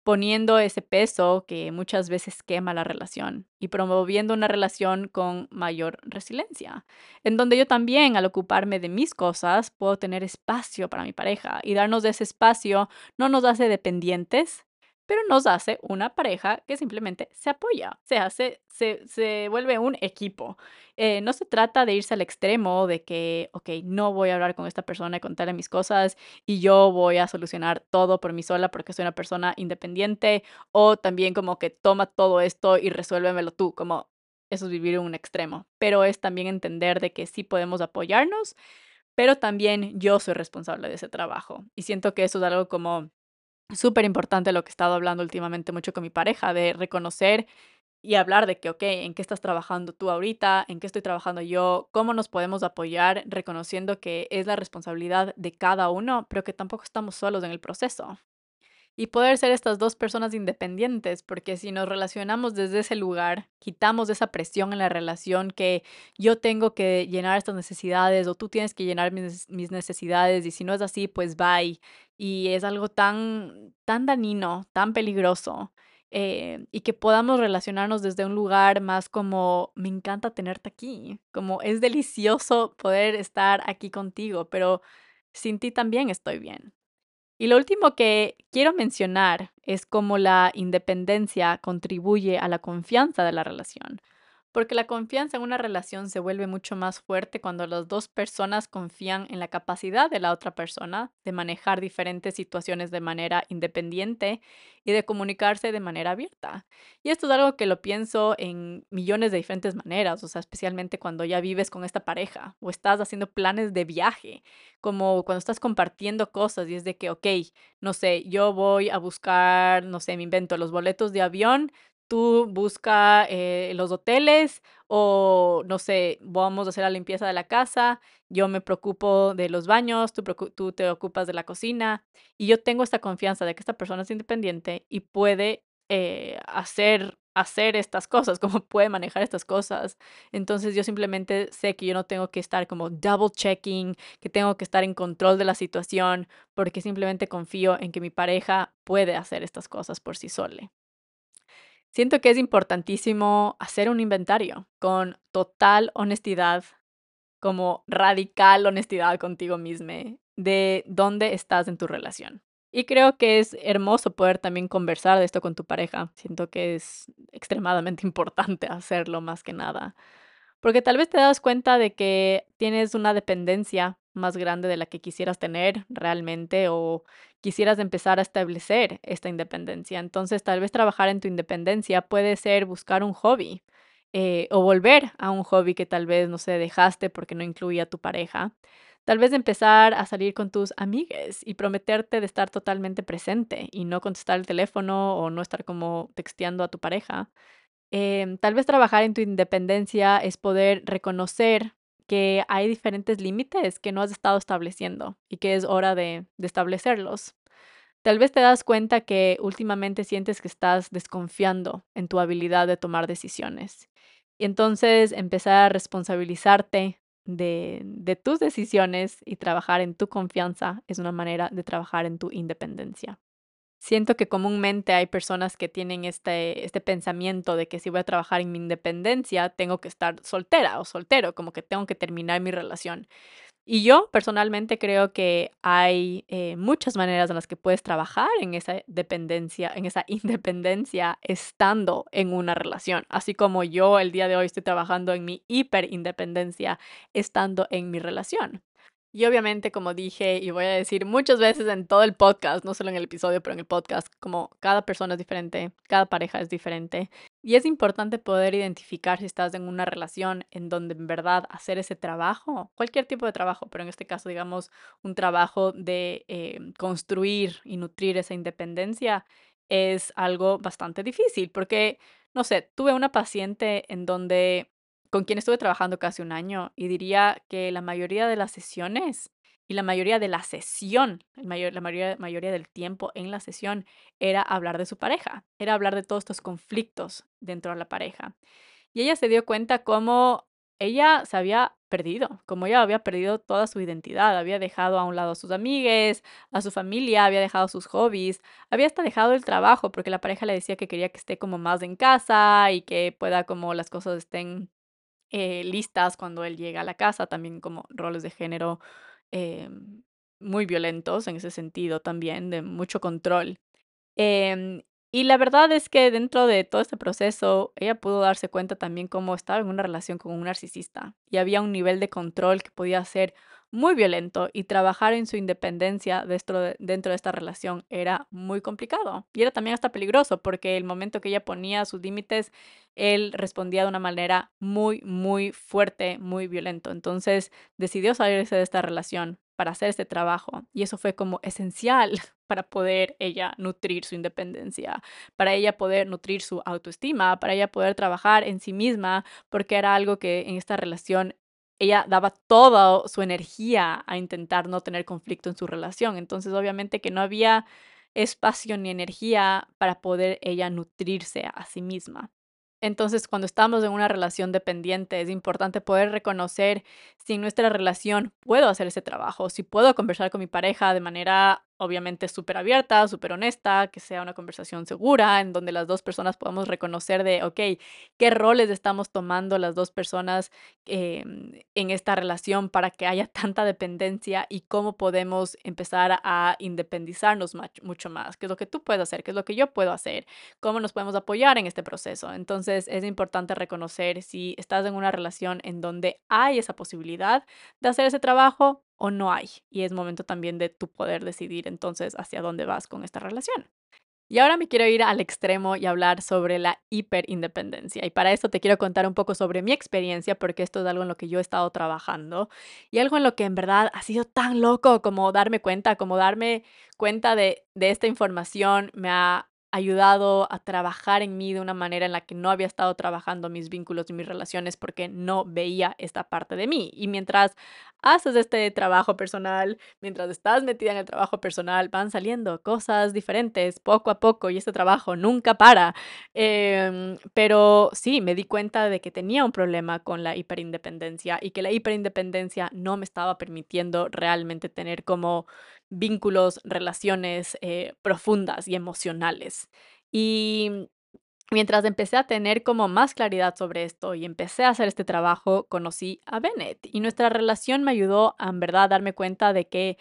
poniendo ese peso que muchas veces quema la relación y promoviendo una relación con mayor resiliencia, en donde yo también al ocuparme de mis cosas puedo tener espacio para mi pareja y darnos de ese espacio no nos hace dependientes, pero nos hace una pareja que simplemente se apoya, se hace, se, se vuelve un equipo. Eh, no se trata de irse al extremo de que, ok, no voy a hablar con esta persona y contarle mis cosas y yo voy a solucionar todo por mí sola porque soy una persona independiente o también como que toma todo esto y resuélvemelo tú, como eso es vivir en un extremo, pero es también entender de que sí podemos apoyarnos, pero también yo soy responsable de ese trabajo y siento que eso es algo como súper importante lo que he estado hablando últimamente mucho con mi pareja, de reconocer y hablar de que, ok, ¿en qué estás trabajando tú ahorita? ¿En qué estoy trabajando yo? ¿Cómo nos podemos apoyar? Reconociendo que es la responsabilidad de cada uno, pero que tampoco estamos solos en el proceso. Y poder ser estas dos personas independientes, porque si nos relacionamos desde ese lugar, quitamos esa presión en la relación que yo tengo que llenar estas necesidades o tú tienes que llenar mis, necesidades y si no es así, pues bye y es algo tan, tan dañino, tan peligroso, eh, y que podamos relacionarnos desde un lugar más como me encanta tenerte aquí, como es delicioso poder estar aquí contigo, pero sin ti también estoy bien. Y lo último que quiero mencionar es cómo la independencia contribuye a la confianza de la relación. Porque la confianza en una relación se vuelve mucho más fuerte cuando las dos personas confían en la capacidad de la otra persona de manejar diferentes situaciones de manera independiente y de comunicarse de manera abierta. Y esto es algo que lo pienso en millones de diferentes maneras, o sea, especialmente cuando ya vives con esta pareja o estás haciendo planes de viaje, como cuando estás compartiendo cosas y es de que, ok, no sé, yo voy a buscar, no sé, me invento los boletos de avión tú busca eh, los hoteles o, no sé, vamos a hacer la limpieza de la casa, yo me preocupo de los baños, tú, tú te ocupas de la cocina y yo tengo esta confianza de que esta persona es independiente y puede eh, hacer hacer estas cosas, como puede manejar estas cosas. Entonces yo simplemente sé que yo no tengo que estar como double checking, que tengo que estar en control de la situación, porque simplemente confío en que mi pareja puede hacer estas cosas por sí sola. Siento que es importantísimo hacer un inventario con total honestidad, como radical honestidad contigo mismo, de dónde estás en tu relación. Y creo que es hermoso poder también conversar de esto con tu pareja. Siento que es extremadamente importante hacerlo más que nada. Porque tal vez te das cuenta de que tienes una dependencia más grande de la que quisieras tener realmente o quisieras empezar a establecer esta independencia. Entonces, tal vez trabajar en tu independencia puede ser buscar un hobby eh, o volver a un hobby que tal vez, no sé, dejaste porque no incluía a tu pareja. Tal vez empezar a salir con tus amigues y prometerte de estar totalmente presente y no contestar el teléfono o no estar como texteando a tu pareja. Em, tal vez trabajar en tu independencia es poder reconocer que hay diferentes límites que no has estado estableciendo y que es hora de, establecerlos. Tal vez te das cuenta que últimamente sientes que estás desconfiando en tu habilidad de tomar decisiones. Y entonces empezar a responsabilizarte de, de, tus decisiones y trabajar en tu confianza es una manera de trabajar en tu independencia. Siento que comúnmente hay personas que tienen este, este pensamiento de que si voy a trabajar en mi independencia, tengo que estar soltera o soltero, como que tengo que terminar mi relación. Y yo personalmente creo que hay eh, muchas maneras en las que puedes trabajar en esa dependencia, en esa independencia, estando en una relación. Así como yo el día de hoy estoy trabajando en mi hiperindependencia, estando en mi relación. Y obviamente, como dije y voy a decir muchas veces en todo el podcast, no solo en el episodio, pero en el podcast, como cada persona es diferente, cada pareja es diferente. Y es importante poder identificar si estás en una relación en donde en verdad hacer ese trabajo, cualquier tipo de trabajo, pero en este caso, digamos, un trabajo de eh, construir y nutrir esa independencia, es algo bastante difícil, porque, no sé, tuve una paciente en donde con quien estuve trabajando casi un año y diría que la mayoría de las sesiones y la mayoría de la sesión, la mayoría, mayoría del tiempo en la sesión era hablar de su pareja, era hablar de todos estos conflictos dentro de la pareja. Y ella se dio cuenta cómo ella se había perdido, como ella había perdido toda su identidad, había dejado a un lado a sus amigues, a su familia, había dejado sus hobbies, había hasta dejado el trabajo porque la pareja le decía que quería que esté como más en casa y que pueda como las cosas estén eh, listas cuando él llega a la casa, también como roles de género em, muy violentos en ese sentido también, de mucho control. Em, y la verdad es que dentro de todo este proceso, ella pudo darse cuenta también cómo estaba en una relación con un narcisista y había un nivel de control que podía ser muy violento y trabajar en su independencia dentro de, esta relación era muy complicado. Y era también hasta peligroso porque el momento que ella ponía sus límites, él respondía de una manera muy, muy fuerte, muy violento. Entonces decidió salirse de esta relación para hacer este trabajo y eso fue como esencial para poder ella nutrir su independencia, para ella poder nutrir su autoestima, para ella poder trabajar en sí misma, porque era algo que en esta relación ella daba toda su energía a intentar no tener conflicto en su relación. Entonces, obviamente que no había espacio ni energía para poder ella nutrirse a sí misma. Entonces, cuando estamos en una relación dependiente, es importante poder reconocer si en nuestra relación puedo hacer ese trabajo, si puedo conversar con mi pareja de manera obviamente súper abierta, súper honesta, que sea una conversación segura, en donde las dos personas podamos reconocer de, ok, qué roles estamos tomando las dos personas em, en esta relación para que haya tanta dependencia y cómo podemos empezar a independizarnos mucho más, qué es lo que tú puedes hacer, qué es lo que yo puedo hacer, cómo nos podemos apoyar en este proceso. Entonces es importante reconocer si estás en una relación en donde hay esa posibilidad de hacer ese trabajo o no hay. Y es momento también de tu poder decidir entonces hacia dónde vas con esta relación. Y ahora me quiero ir al extremo y hablar sobre la hiperindependencia. Y para esto te quiero contar un poco sobre mi experiencia, porque esto es algo en lo que yo he estado trabajando y algo en lo que en verdad ha sido tan loco como darme cuenta, como darme cuenta de, de esta información me ha ayudado a trabajar en mí de una manera en la que no había estado trabajando mis vínculos y mis relaciones porque no veía esta parte de mí. Y mientras haces este trabajo personal, mientras estás metida en el trabajo personal, van saliendo cosas diferentes poco a poco y este trabajo nunca para. Em, pero sí, me di cuenta de que tenía un problema con la hiperindependencia y que la hiperindependencia no me estaba permitiendo realmente tener como vínculos, relaciones eh, profundas y emocionales. Y mientras empecé a tener como más claridad sobre esto y empecé a hacer este trabajo, conocí a Bennett y nuestra relación me ayudó a en verdad darme cuenta de que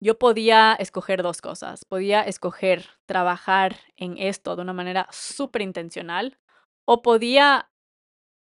yo podía escoger dos cosas. Podía escoger trabajar en esto de una manera súper intencional o podía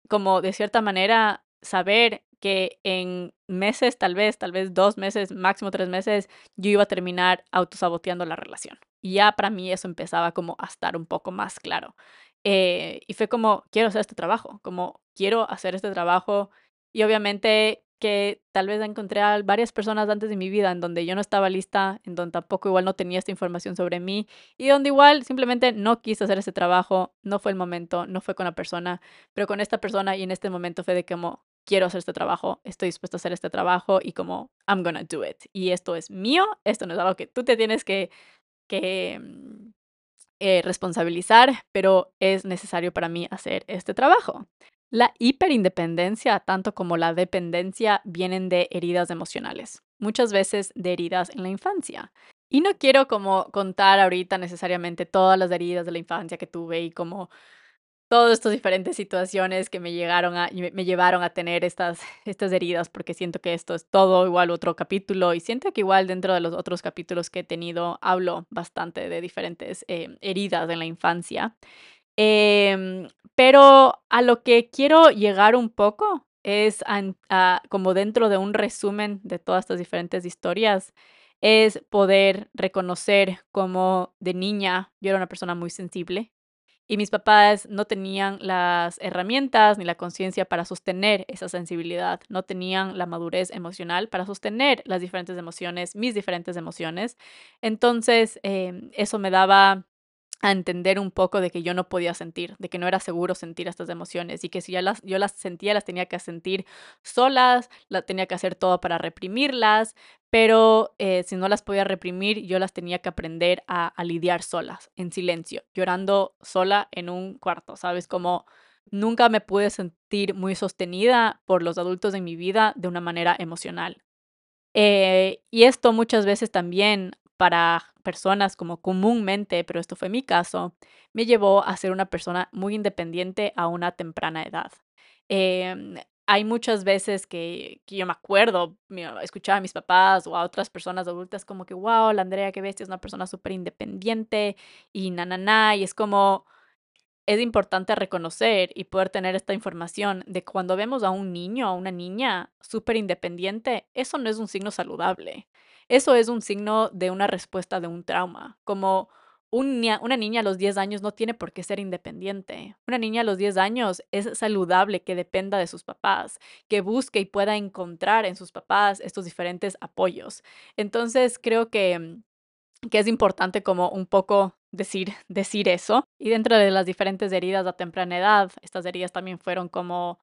como de cierta manera saber que en meses, tal vez, tal vez dos meses, máximo tres meses, yo iba a terminar autosaboteando la relación. Y ya para mí eso empezaba como a estar un poco más claro. Eh, y fue como, quiero hacer este trabajo, como quiero hacer este trabajo. Y obviamente que tal vez encontré a varias personas antes de mi vida en donde yo no estaba lista, en donde tampoco igual no tenía esta información sobre mí y donde igual simplemente no quise hacer ese trabajo, no fue el momento, no fue con la persona, pero con esta persona y en este momento fue de como, quiero hacer este trabajo, estoy dispuesto a hacer este trabajo y como I'm gonna do it. Y esto es mío, esto no es algo que tú te tienes que, mm, eh, responsabilizar, pero es necesario para mí hacer este trabajo. La hiperindependencia, tanto como la dependencia, vienen de heridas emocionales, muchas veces de heridas en la infancia. Y no quiero como contar ahorita necesariamente todas las heridas de la infancia que tuve y como todas estas diferentes situaciones que me llegaron a, me llevaron a tener estas, estas heridas, porque siento que esto es todo igual otro capítulo y siento que igual dentro de los otros capítulos que he tenido hablo bastante de diferentes eh, heridas en la infancia. Em, pero a lo que quiero llegar un poco es como dentro de un resumen de todas estas diferentes historias, es poder reconocer como de niña yo era una persona muy sensible, y mis papás no tenían las herramientas ni la conciencia para sostener esa sensibilidad, no tenían la madurez emocional para sostener las diferentes emociones, mis diferentes emociones. Entonces, em, eso me daba a entender un poco de que yo no podía sentir, de que no era seguro sentir estas emociones y que si ya las, yo las sentía, las tenía que sentir solas, la tenía que hacer todo para reprimirlas, pero eh, si no las podía reprimir, yo las tenía que aprender a, lidiar solas, en silencio, llorando sola en un cuarto, ¿sabes? Como nunca me pude sentir muy sostenida por los adultos en mi vida de una manera emocional. Eh, y esto muchas veces también para personas como comúnmente, pero esto fue mi caso, me llevó a ser una persona muy independiente a una temprana edad. Em, hay muchas veces que, yo me acuerdo, escuchaba a mis papás o a otras personas adultas como que, wow, la Andrea, qué bestia, es una persona súper independiente y na, na, na, y es como, es importante reconocer y poder tener esta información de cuando vemos a un niño, a una niña súper independiente, eso no es un signo saludable. Eso es un signo de una respuesta de un trauma, como una niña a los 10 años no tiene por qué ser independiente. Una niña a los 10 años es saludable que dependa de sus papás, que busque y pueda encontrar en sus papás estos diferentes apoyos. Entonces creo que, que es importante como un poco decir, decir eso. Y dentro de las diferentes heridas a temprana edad, estas heridas también fueron como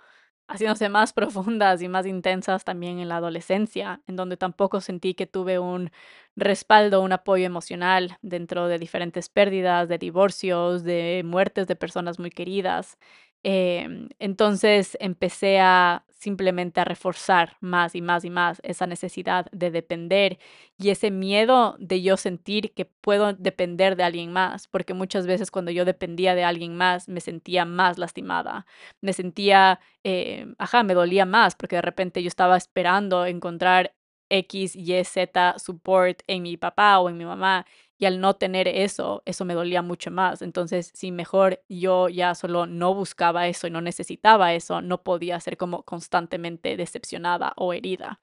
haciéndose más profundas y más intensas también en la adolescencia, en donde tampoco sentí que tuve un respaldo, un apoyo emocional dentro de diferentes pérdidas, de divorcios, de muertes de personas muy queridas. Em, entonces empecé a simplemente a reforzar más y más y más esa necesidad de depender y ese miedo de yo sentir que puedo depender de alguien más, porque muchas veces cuando yo dependía de alguien más me sentía más lastimada, me sentía, eh, ajá, me dolía más porque de repente yo estaba esperando encontrar X, Y, Z support en mi papá o en mi mamá y al no tener eso, eso me dolía mucho más. Entonces, si mejor yo ya solo no buscaba eso y no necesitaba eso, no podía ser como constantemente decepcionada o herida.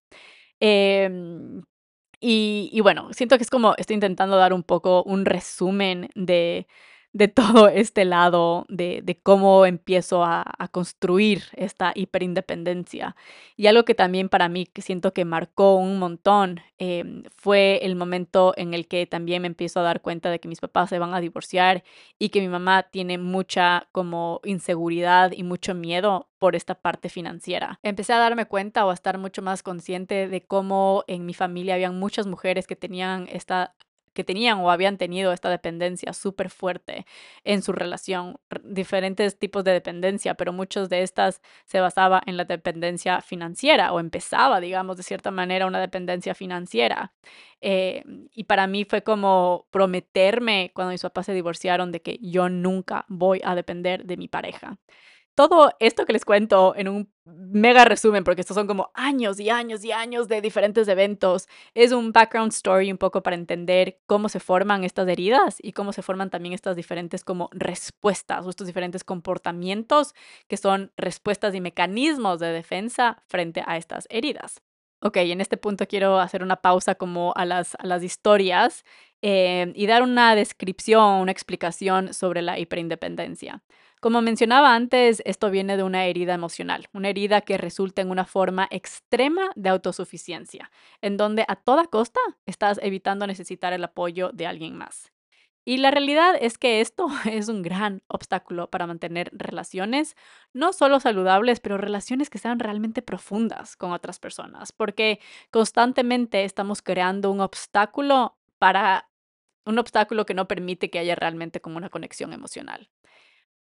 Em, y, y bueno, siento que es como estoy intentando dar un poco un resumen de de todo este lado de, de cómo empiezo a, a, construir esta hiperindependencia. Y algo que también para mí siento que marcó un montón eh, fue el momento en el que también me empiezo a dar cuenta de que mis papás se van a divorciar y que mi mamá tiene mucha como inseguridad y mucho miedo por esta parte financiera. Empecé a darme cuenta o a estar mucho más consciente de cómo en mi familia habían muchas mujeres que tenían esta que tenían o habían tenido esta dependencia súper fuerte en su relación, diferentes tipos de dependencia, pero muchas de estas se basaba en la dependencia financiera o empezaba, digamos, de cierta manera una dependencia financiera. Eh, y para mí fue como prometerme cuando mis papás se divorciaron de que yo nunca voy a depender de mi pareja todo esto que les cuento en un mega resumen, porque estos son como años y años y años de diferentes eventos, es un background story un poco para entender cómo se forman estas heridas y cómo se forman también estas diferentes como respuestas o estos diferentes comportamientos que son respuestas y mecanismos de defensa frente a estas heridas. Ok, en este punto quiero hacer una pausa como a las, a las historias eh, y dar una descripción, una explicación sobre la hiperindependencia. Como mencionaba antes, esto viene de una herida emocional, una herida que resulta en una forma extrema de autosuficiencia, en donde a toda costa estás evitando necesitar el apoyo de alguien más. Y la realidad es que esto es un gran obstáculo para mantener relaciones, no solo saludables, pero relaciones que sean realmente profundas con otras personas, porque constantemente estamos creando un obstáculo para un obstáculo que no permite que haya realmente como una conexión emocional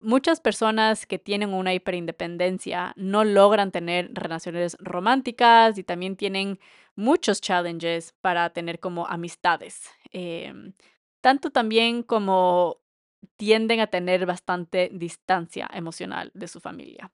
muchas personas que tienen una hiperindependencia no logran tener relaciones románticas y también tienen muchos challenges para tener como amistades. Em, tanto también como tienden a tener bastante distancia emocional de su familia.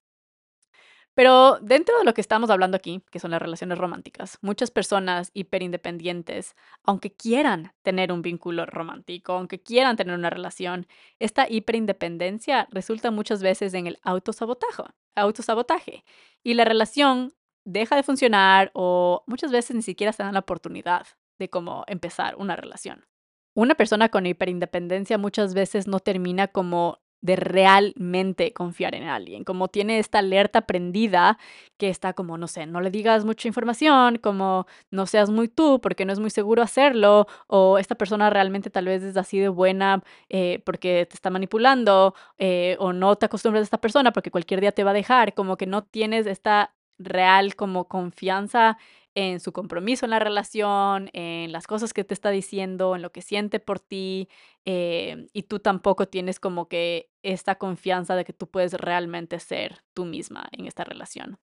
Pero dentro de lo que estamos hablando aquí, que son las relaciones románticas, muchas personas hiperindependientes, aunque quieran tener un vínculo romántico, aunque quieran tener una relación, esta hiperindependencia resulta muchas veces en el autosabotaje, autosabotaje y la relación deja de funcionar o muchas veces ni siquiera se dan la oportunidad de cómo empezar una relación. Una persona con hiperindependencia muchas veces no termina como de realmente confiar en alguien, como tiene esta alerta prendida que está como, no sé, no le digas mucha información, como no seas muy tú porque no es muy seguro hacerlo, o esta persona realmente tal vez es así de buena eh, porque te está manipulando, eh, o no te acostumbras a esta persona porque cualquier día te va a dejar, como que no tienes esta real como confianza en su compromiso en la relación, en las cosas que te está diciendo, en lo que siente por ti, eh, y tú tampoco tienes como que esta confianza de que tú puedes realmente ser tú misma en esta relación.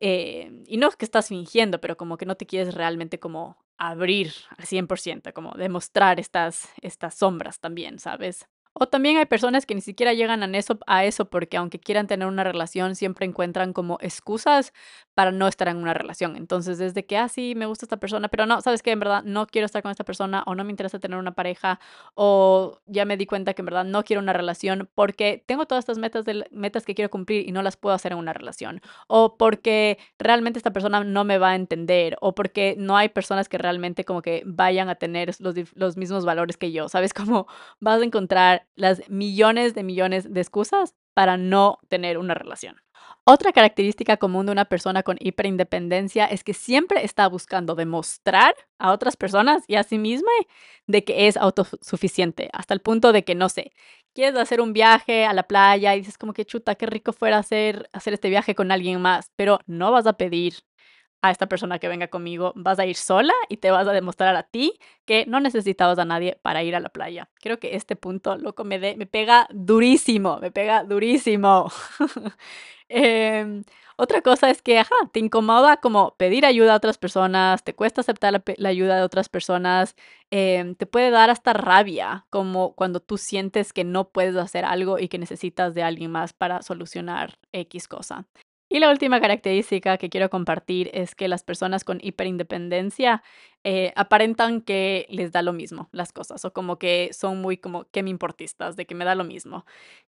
Eh, y no es que estás fingiendo, pero como que no te quieres realmente como abrir al 100%, como demostrar estas, estas sombras también, ¿sabes? O también hay personas que ni siquiera llegan a eso, a eso porque aunque quieran tener una relación, siempre encuentran como excusas para no estar en una relación. Entonces, desde que, ah, sí, me gusta esta persona, pero no, sabes que en verdad no quiero estar con esta persona o no me interesa tener una pareja o ya me di cuenta que en verdad no quiero una relación porque tengo todas estas metas, de, metas que quiero cumplir y no las puedo hacer en una relación. O porque realmente esta persona no me va a entender o porque no hay personas que realmente como que vayan a tener los, los mismos valores que yo. ¿Sabes? Como vas a encontrar las millones de millones de excusas para no tener una relación. Otra característica común de una persona con hiperindependencia es que siempre está buscando demostrar a otras personas y a sí misma de que es autosuficiente, hasta el punto de que, no sé, quieres hacer un viaje a la playa y dices como que chuta, qué rico fuera hacer, hacer este viaje con alguien más, pero no vas a pedir a esta persona que venga conmigo, vas a ir sola y te vas a demostrar a ti que no necesitabas a nadie para ir a la playa. Creo que este punto, loco, me, pega durísimo, me pega durísimo. Em, otra cosa es que, ajá, te incomoda como pedir ayuda a otras personas, te cuesta aceptar la, ayuda de otras personas, em, te puede dar hasta rabia, como cuando tú sientes que no puedes hacer algo y que necesitas de alguien más para solucionar X cosa. Y la última característica que quiero compartir es que las personas con hiperindependencia eh, aparentan que les da lo mismo las cosas o como que son muy como que me importistas, de que me da lo mismo.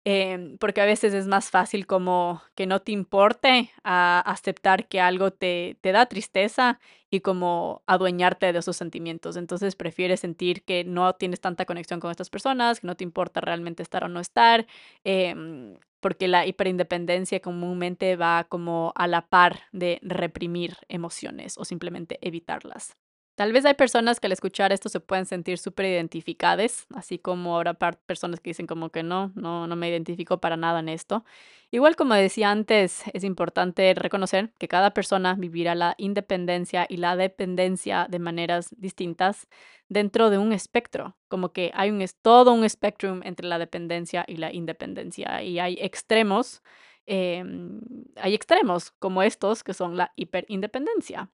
Em, porque a veces es más fácil como que no te importe a aceptar que algo te, te da tristeza y como adueñarte de esos sentimientos. Entonces prefieres sentir que no tienes tanta conexión con estas personas, que no te importa realmente estar o no estar. Em, porque la hiperindependencia comúnmente va como a la par de reprimir emociones o simplemente evitarlas. Tal vez hay personas que al escuchar esto se pueden sentir súper identificadas, así como ahora personas que dicen como que no, no, no me identifico para nada en esto. Igual como decía antes, es importante reconocer que cada persona vivirá la independencia y la dependencia de maneras distintas dentro de un espectro, como que hay un, todo un espectrum entre la dependencia y la independencia y hay extremos, em, hay extremos como estos que son la hiperindependencia.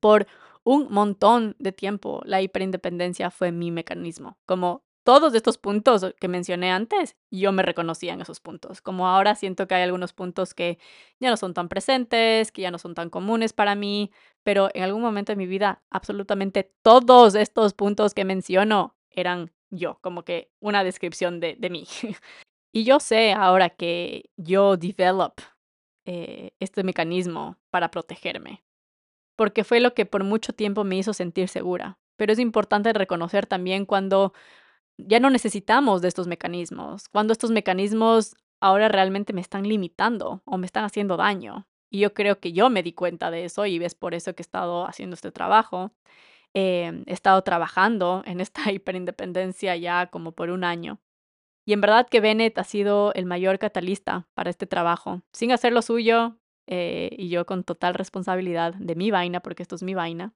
Por un montón de tiempo la hiperindependencia fue mi mecanismo. Como todos estos puntos que mencioné antes, yo me reconocía en esos puntos. Como ahora siento que hay algunos puntos que ya no son tan presentes, que ya no son tan comunes para mí, pero en algún momento de mi vida, absolutamente todos estos puntos que menciono eran yo, como que una descripción de, mí. y yo sé ahora que yo develop eh, este mecanismo para protegerme porque fue lo que por mucho tiempo me hizo sentir segura. Pero es importante reconocer también cuando ya no necesitamos de estos mecanismos, cuando estos mecanismos ahora realmente me están limitando o me están haciendo daño. Y yo creo que yo me di cuenta de eso y es por eso que he estado haciendo este trabajo. Em, he estado trabajando en esta hiperindependencia ya como por un año. Y en verdad que Bennett ha sido el mayor catalista para este trabajo. Sin hacer lo suyo, eh, y yo con total responsabilidad de mi vaina, porque esto es mi vaina.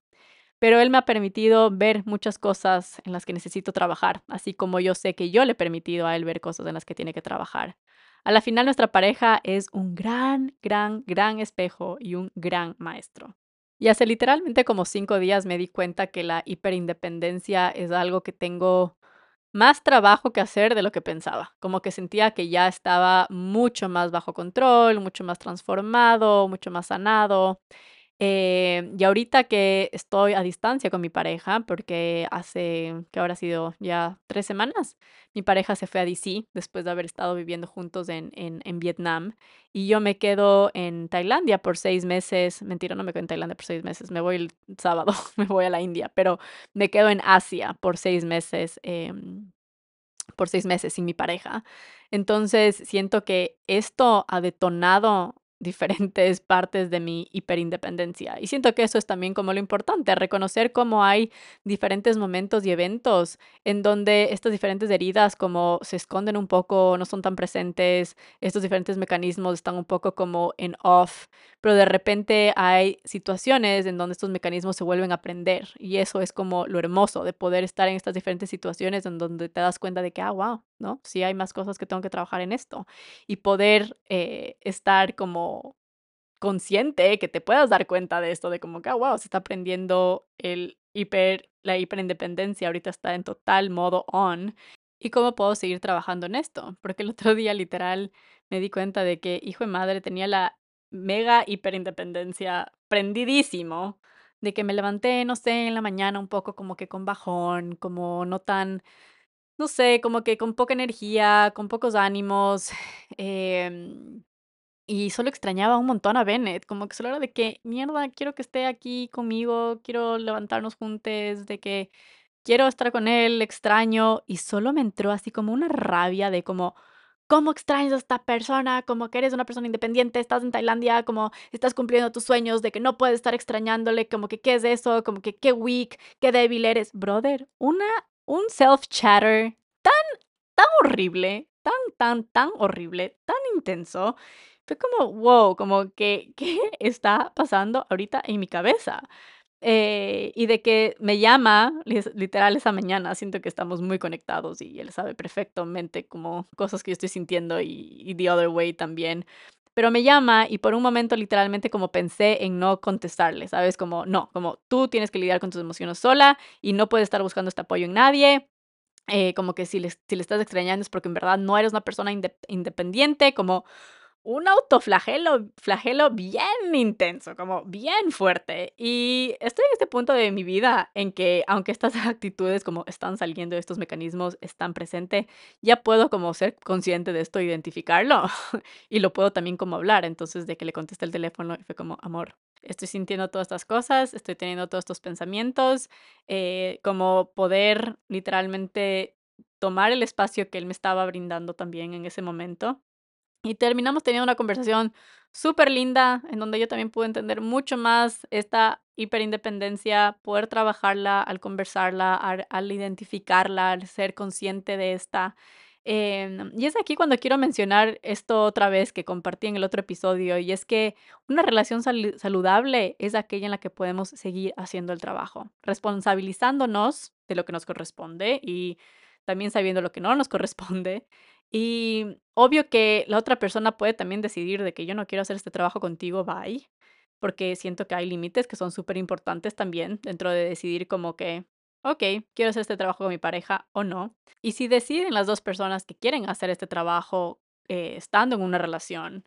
Pero él me ha permitido ver muchas cosas en las que necesito trabajar, así como yo sé que yo le he permitido a él ver cosas en las que tiene que trabajar. A la final nuestra pareja es un gran, gran, gran espejo y un gran maestro. Y hace literalmente como cinco días me di cuenta que la hiperindependencia es algo que tengo más trabajo que hacer de lo que pensaba. Como que sentía que ya estaba mucho más bajo control, mucho más transformado, mucho más sanado. Eh, y ahorita que estoy a distancia con mi pareja, porque hace que ahora ha sido ya tres semanas, mi pareja se fue a DC después de haber estado viviendo juntos en, en, en, Vietnam y yo me quedo en Tailandia por seis meses. Mentira, no me quedo en Tailandia por seis meses, me voy el sábado, me voy a la India, pero me quedo en Asia por seis meses. Em, por seis meses sin mi pareja. Entonces siento que esto ha detonado diferentes partes de mi hiperindependencia. Y siento que eso es también como lo importante, reconocer cómo hay diferentes momentos y eventos en donde estas diferentes heridas como se esconden un poco, no son tan presentes, estos diferentes mecanismos están un poco como en off, pero de repente hay situaciones en donde estos mecanismos se vuelven a aprender y eso es como lo hermoso de poder estar en estas diferentes situaciones en donde te das cuenta de que, ah, wow, ¿no? Sí hay más cosas que tengo que trabajar en esto y poder eh, estar como consciente, que te puedas dar cuenta de esto, de como que, wow, ah, se está aprendiendo el hiper, la hiperindependencia, ahorita está en total modo on. ¿Y cómo puedo seguir trabajando en esto? Porque el otro día literal me di cuenta de que hijo de madre tenía la mega hiperindependencia prendidísimo, de que me levanté, no sé, en la mañana un poco como que con bajón, como no tan no sé, como que con poca energía, con pocos ánimos, em, y solo extrañaba un montón a Bennett, como que solo era de que, mierda, quiero que esté aquí conmigo, quiero levantarnos juntos, de que quiero estar con él, extraño, y solo me entró así como una rabia de como, ¿cómo extrañas a esta persona? Como que eres una persona independiente, estás en Tailandia, como estás cumpliendo tus sueños, de que no puedes estar extrañándole, como que qué es eso, como que qué weak, qué débil eres. Brother, una un self-chatter tan, tan horrible, tan, tan, tan horrible, tan intenso, fue como, wow, como que, ¿qué está pasando ahorita en mi cabeza? Eh, y de que me llama, literal, esa mañana, siento que estamos muy conectados y él sabe perfectamente como cosas que yo estoy sintiendo y, y the other way también. Pero me llama y por un momento literalmente como pensé en no contestarle, ¿sabes? Como, no, como tú tienes que lidiar con tus emociones sola y no puedes estar buscando este apoyo en nadie. Eh, como que si le, si le estás extrañando es porque en verdad no eres una persona independiente, como un autoflagelo flagelo bien intenso, como bien fuerte. Y estoy en este punto de mi vida en que, aunque estas actitudes como están saliendo, estos mecanismos están presentes, ya puedo como ser consciente de esto, identificarlo y lo puedo también como hablar. Entonces, de que le contesté el teléfono y fue como, amor, estoy sintiendo todas estas cosas, estoy teniendo todos estos pensamientos, eh, como poder literalmente tomar el espacio que él me estaba brindando también en ese momento y terminamos teniendo una conversación súper linda, en donde yo también pude entender mucho más esta hiperindependencia, poder trabajarla al conversarla, al, identificarla, al ser consciente de esta. Em, y es aquí cuando quiero mencionar esto otra vez que compartí en el otro episodio, y es que una relación saludable es aquella en la que podemos seguir haciendo el trabajo, responsabilizándonos de lo que nos corresponde y también sabiendo lo que no nos corresponde y obvio que la otra persona puede también decidir de que yo no quiero hacer este trabajo contigo, bye, porque siento que hay límites que son súper importantes también dentro de decidir como que, ok, quiero hacer este trabajo con mi pareja o no. Y si deciden las dos personas que quieren hacer este trabajo eh, estando en una relación,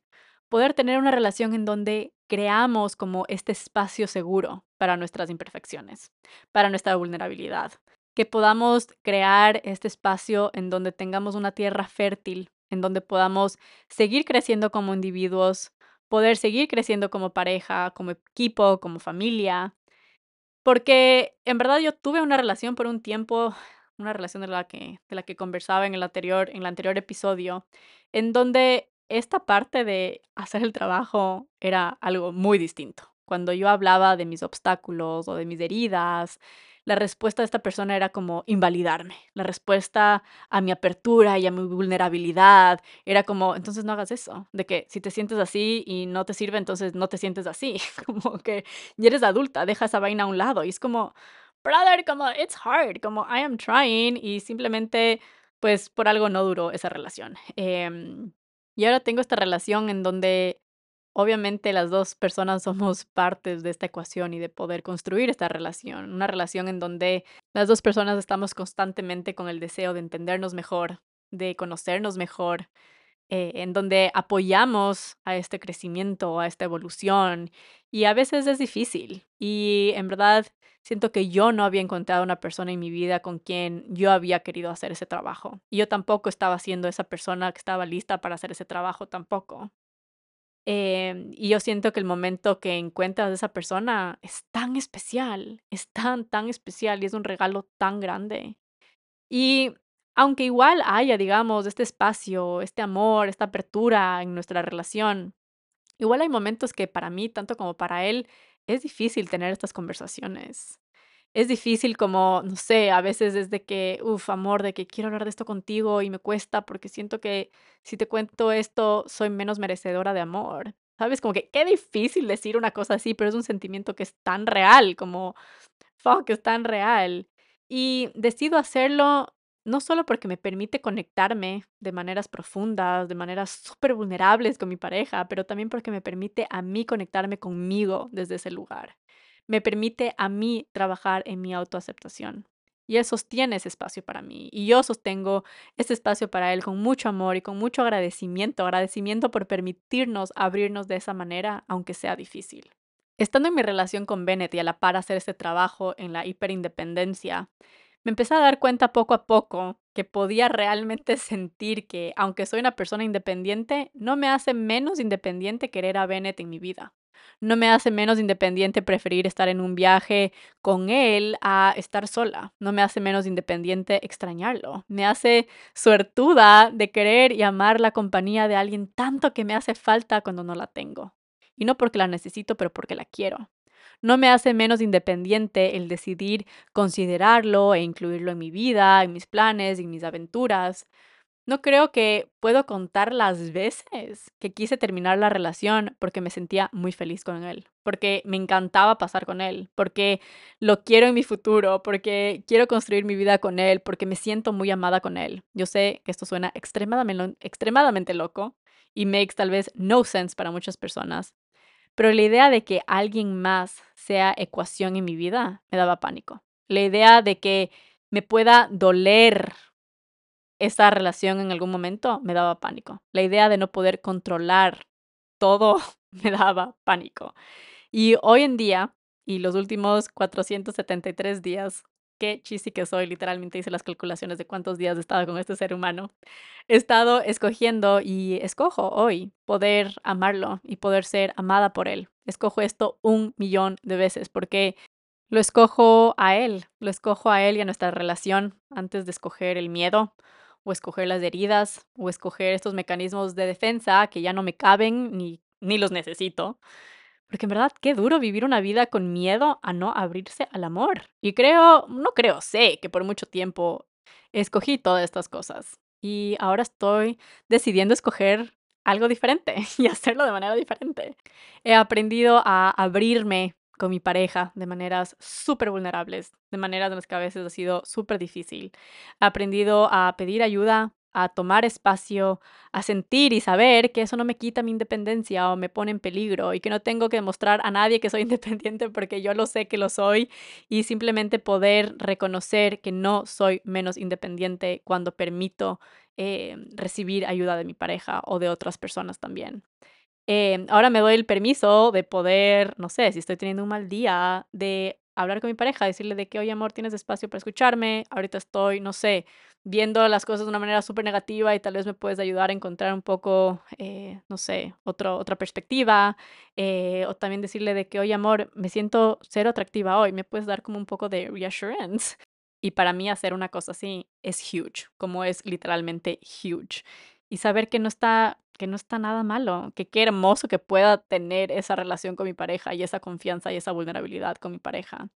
poder tener una relación en donde creamos como este espacio seguro para nuestras imperfecciones, para nuestra vulnerabilidad, que podamos crear este espacio en donde tengamos una tierra fértil, en donde podamos seguir creciendo como individuos, poder seguir creciendo como pareja, como equipo, como familia. Porque en verdad yo tuve una relación por un tiempo, una relación de la que, de la que conversaba en el, anterior, en el anterior episodio, en donde esta parte de hacer el trabajo era algo muy distinto. Cuando yo hablaba de mis obstáculos o de mis heridas, la respuesta de esta persona era como invalidarme. La respuesta a mi apertura y a mi vulnerabilidad era como, entonces no hagas eso. De que si te sientes así y no te sirve, entonces no te sientes así. Como que ya eres adulta, deja esa vaina a un lado. Y es como, brother, como, it's hard, como, I am trying. Y simplemente, pues por algo no duró esa relación. Em, y ahora tengo esta relación en donde Obviamente las dos personas somos partes de esta ecuación y de poder construir esta relación, una relación en donde las dos personas estamos constantemente con el deseo de entendernos mejor, de conocernos mejor, eh, en donde apoyamos a este crecimiento, a esta evolución y a veces es difícil y en verdad siento que yo no había encontrado una persona en mi vida con quien yo había querido hacer ese trabajo y yo tampoco estaba siendo esa persona que estaba lista para hacer ese trabajo tampoco. Em, y yo siento que el momento que encuentras a esa persona es tan especial, es tan, tan especial y es un regalo tan grande. Y aunque igual haya, digamos, este espacio, este amor, esta apertura en nuestra relación, igual hay momentos que para mí, tanto como para él, es difícil tener estas conversaciones es difícil como, no sé, a veces desde que, uff, amor, de que quiero hablar de esto contigo y me cuesta porque siento que si te cuento esto soy menos merecedora de amor. ¿Sabes? Como que qué difícil decir una cosa así, pero es un sentimiento que es tan real, como, fuck, es tan real. Y decido hacerlo no solo porque me permite conectarme de maneras profundas, de maneras súper vulnerables con mi pareja, pero también porque me permite a mí conectarme conmigo desde ese lugar me permite a mí trabajar en mi autoaceptación. Y Él sostiene ese espacio para mí. Y yo sostengo ese espacio para Él con mucho amor y con mucho agradecimiento. Agradecimiento por permitirnos abrirnos de esa manera, aunque sea difícil. Estando en mi relación con Bennett y a la par hacer este trabajo en la hiperindependencia, me empecé a dar cuenta poco a poco que podía realmente sentir que, aunque soy una persona independiente, no me hace menos independiente querer a Bennett en mi vida no me hace menos independiente preferir estar en un viaje con él a estar sola. No me hace menos independiente extrañarlo. Me hace suertuda de querer y amar la compañía de alguien tanto que me hace falta cuando no la tengo. Y no porque la necesito, pero porque la quiero. No me hace menos independiente el decidir considerarlo e incluirlo en mi vida, en mis planes, en mis aventuras, No creo que puedo contar las veces que quise terminar la relación porque me sentía muy feliz con él, porque me encantaba pasar con él, porque lo quiero en mi futuro, porque quiero construir mi vida con él, porque me siento muy amada con él. Yo sé que esto suena extremadamente, extremadamente loco y makes tal vez no sense para muchas personas, pero la idea de que alguien más sea ecuación en mi vida me daba pánico. La idea de que me pueda doler esa relación en algún momento me daba pánico. La idea de no poder controlar todo me daba pánico. Y hoy en día, y los últimos 473 días, qué chisi que soy, literalmente hice las calculaciones de cuántos días he estado con este ser humano, he estado escogiendo y escojo hoy poder amarlo y poder ser amada por él. Escojo esto un millón de veces porque lo escojo a él, lo escojo a él y a nuestra relación antes de escoger el miedo o escoger las heridas, o escoger estos mecanismos de defensa que ya no me caben ni, ni los necesito. Porque en verdad, qué duro vivir una vida con miedo a no abrirse al amor. Y creo, no creo, sé que por mucho tiempo escogí todas estas cosas. Y ahora estoy decidiendo escoger algo diferente y hacerlo de manera diferente. He aprendido a abrirme con mi pareja de maneras súper vulnerables, de maneras en las que a veces ha sido súper difícil. He aprendido a pedir ayuda, a tomar espacio, a sentir y saber que eso no me quita mi independencia o me pone en peligro y que no tengo que demostrar a nadie que soy independiente porque yo lo sé que lo soy y simplemente poder reconocer que no soy menos independiente cuando permito eh, recibir ayuda de mi pareja o de otras personas también. Em, ahora me doy el permiso de poder, no sé, si estoy teniendo un mal día, de hablar con mi pareja, decirle de que, oye, amor, tienes espacio para escucharme, ahorita estoy, no sé, viendo las cosas de una manera súper negativa y tal vez me puedes ayudar a encontrar un poco, eh, no sé, otro, otra perspectiva, eh, o también decirle de que, oye, amor, me siento cero atractiva hoy, me puedes dar como un poco de reassurance. Y para mí hacer una cosa así es huge, como es literalmente huge. Y saber que no está que no está nada malo, que qué hermoso que pueda tener esa relación con mi pareja y esa confianza y esa vulnerabilidad con mi pareja.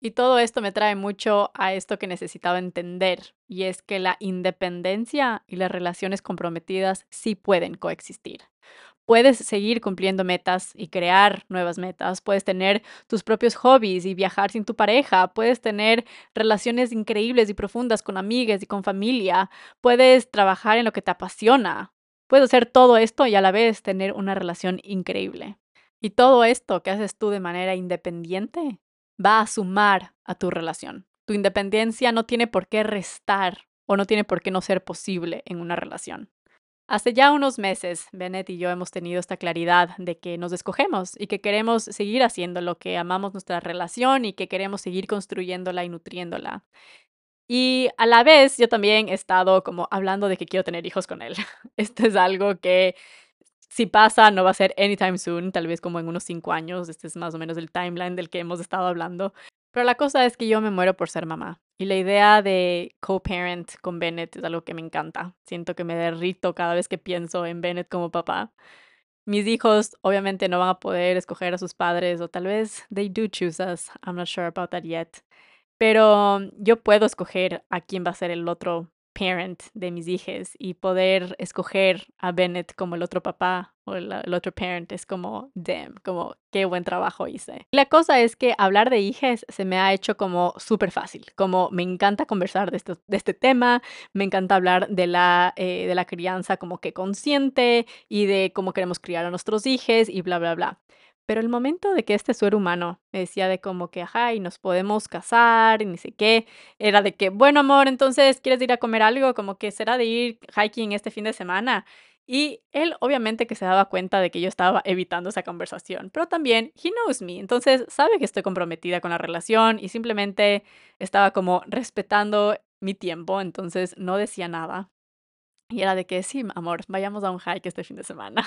Y todo esto me trae mucho a esto que necesitaba entender, y es que la independencia y las relaciones comprometidas sí pueden coexistir. Puedes seguir cumpliendo metas y crear nuevas metas, puedes tener tus propios hobbies y viajar sin tu pareja, puedes tener relaciones increíbles y profundas con amigas y con familia, puedes trabajar en lo que te apasiona, Puedes hacer todo esto y a la vez tener una relación increíble. Y todo esto que haces tú de manera independiente va a sumar a tu relación. Tu independencia no tiene por qué restar o no tiene por qué no ser posible en una relación. Hace ya unos meses, Bennett y yo hemos tenido esta claridad de que nos escogemos y que queremos seguir haciendo lo que amamos nuestra relación y que queremos seguir construyéndola y nutriéndola. Y a la vez yo también he estado como hablando de que quiero tener hijos con él. Esto es algo que si pasa no va a ser anytime soon, tal vez como en unos cinco años. Este es más o menos el timeline del que hemos estado hablando. Pero la cosa es que yo me muero por ser mamá. Y la idea de co-parent con Bennett es algo que me encanta. Siento que me derrito cada vez que pienso en Bennett como papá. Mis hijos obviamente no van a poder escoger a sus padres o tal vez they do choose us. I'm not sure about that yet. Pero yo puedo escoger a quién va a ser el otro parent de mis hijos y poder escoger a Bennett como el otro papá o el, otro parent es como, damn, como qué buen trabajo hice. La cosa es que hablar de hijos se me ha hecho como súper fácil, como me encanta conversar de este tema, me encanta hablar de la, eh, de la crianza como que consciente y de cómo queremos criar a nuestros hijos y bla, bla, bla. Pero el momento de que este ser humano me decía de como que, ajá, y nos podemos casar y ni sé qué, era de que, bueno, amor, entonces, ¿quieres ir a comer algo? Como que será de ir hiking este fin de semana. Y él obviamente que se daba cuenta de que yo estaba evitando esa conversación, pero también, he knows me, entonces sabe que estoy comprometida con la relación y simplemente estaba como respetando mi tiempo, entonces no decía nada. Y era de que, sí, amor, vayamos a un hike este fin de semana.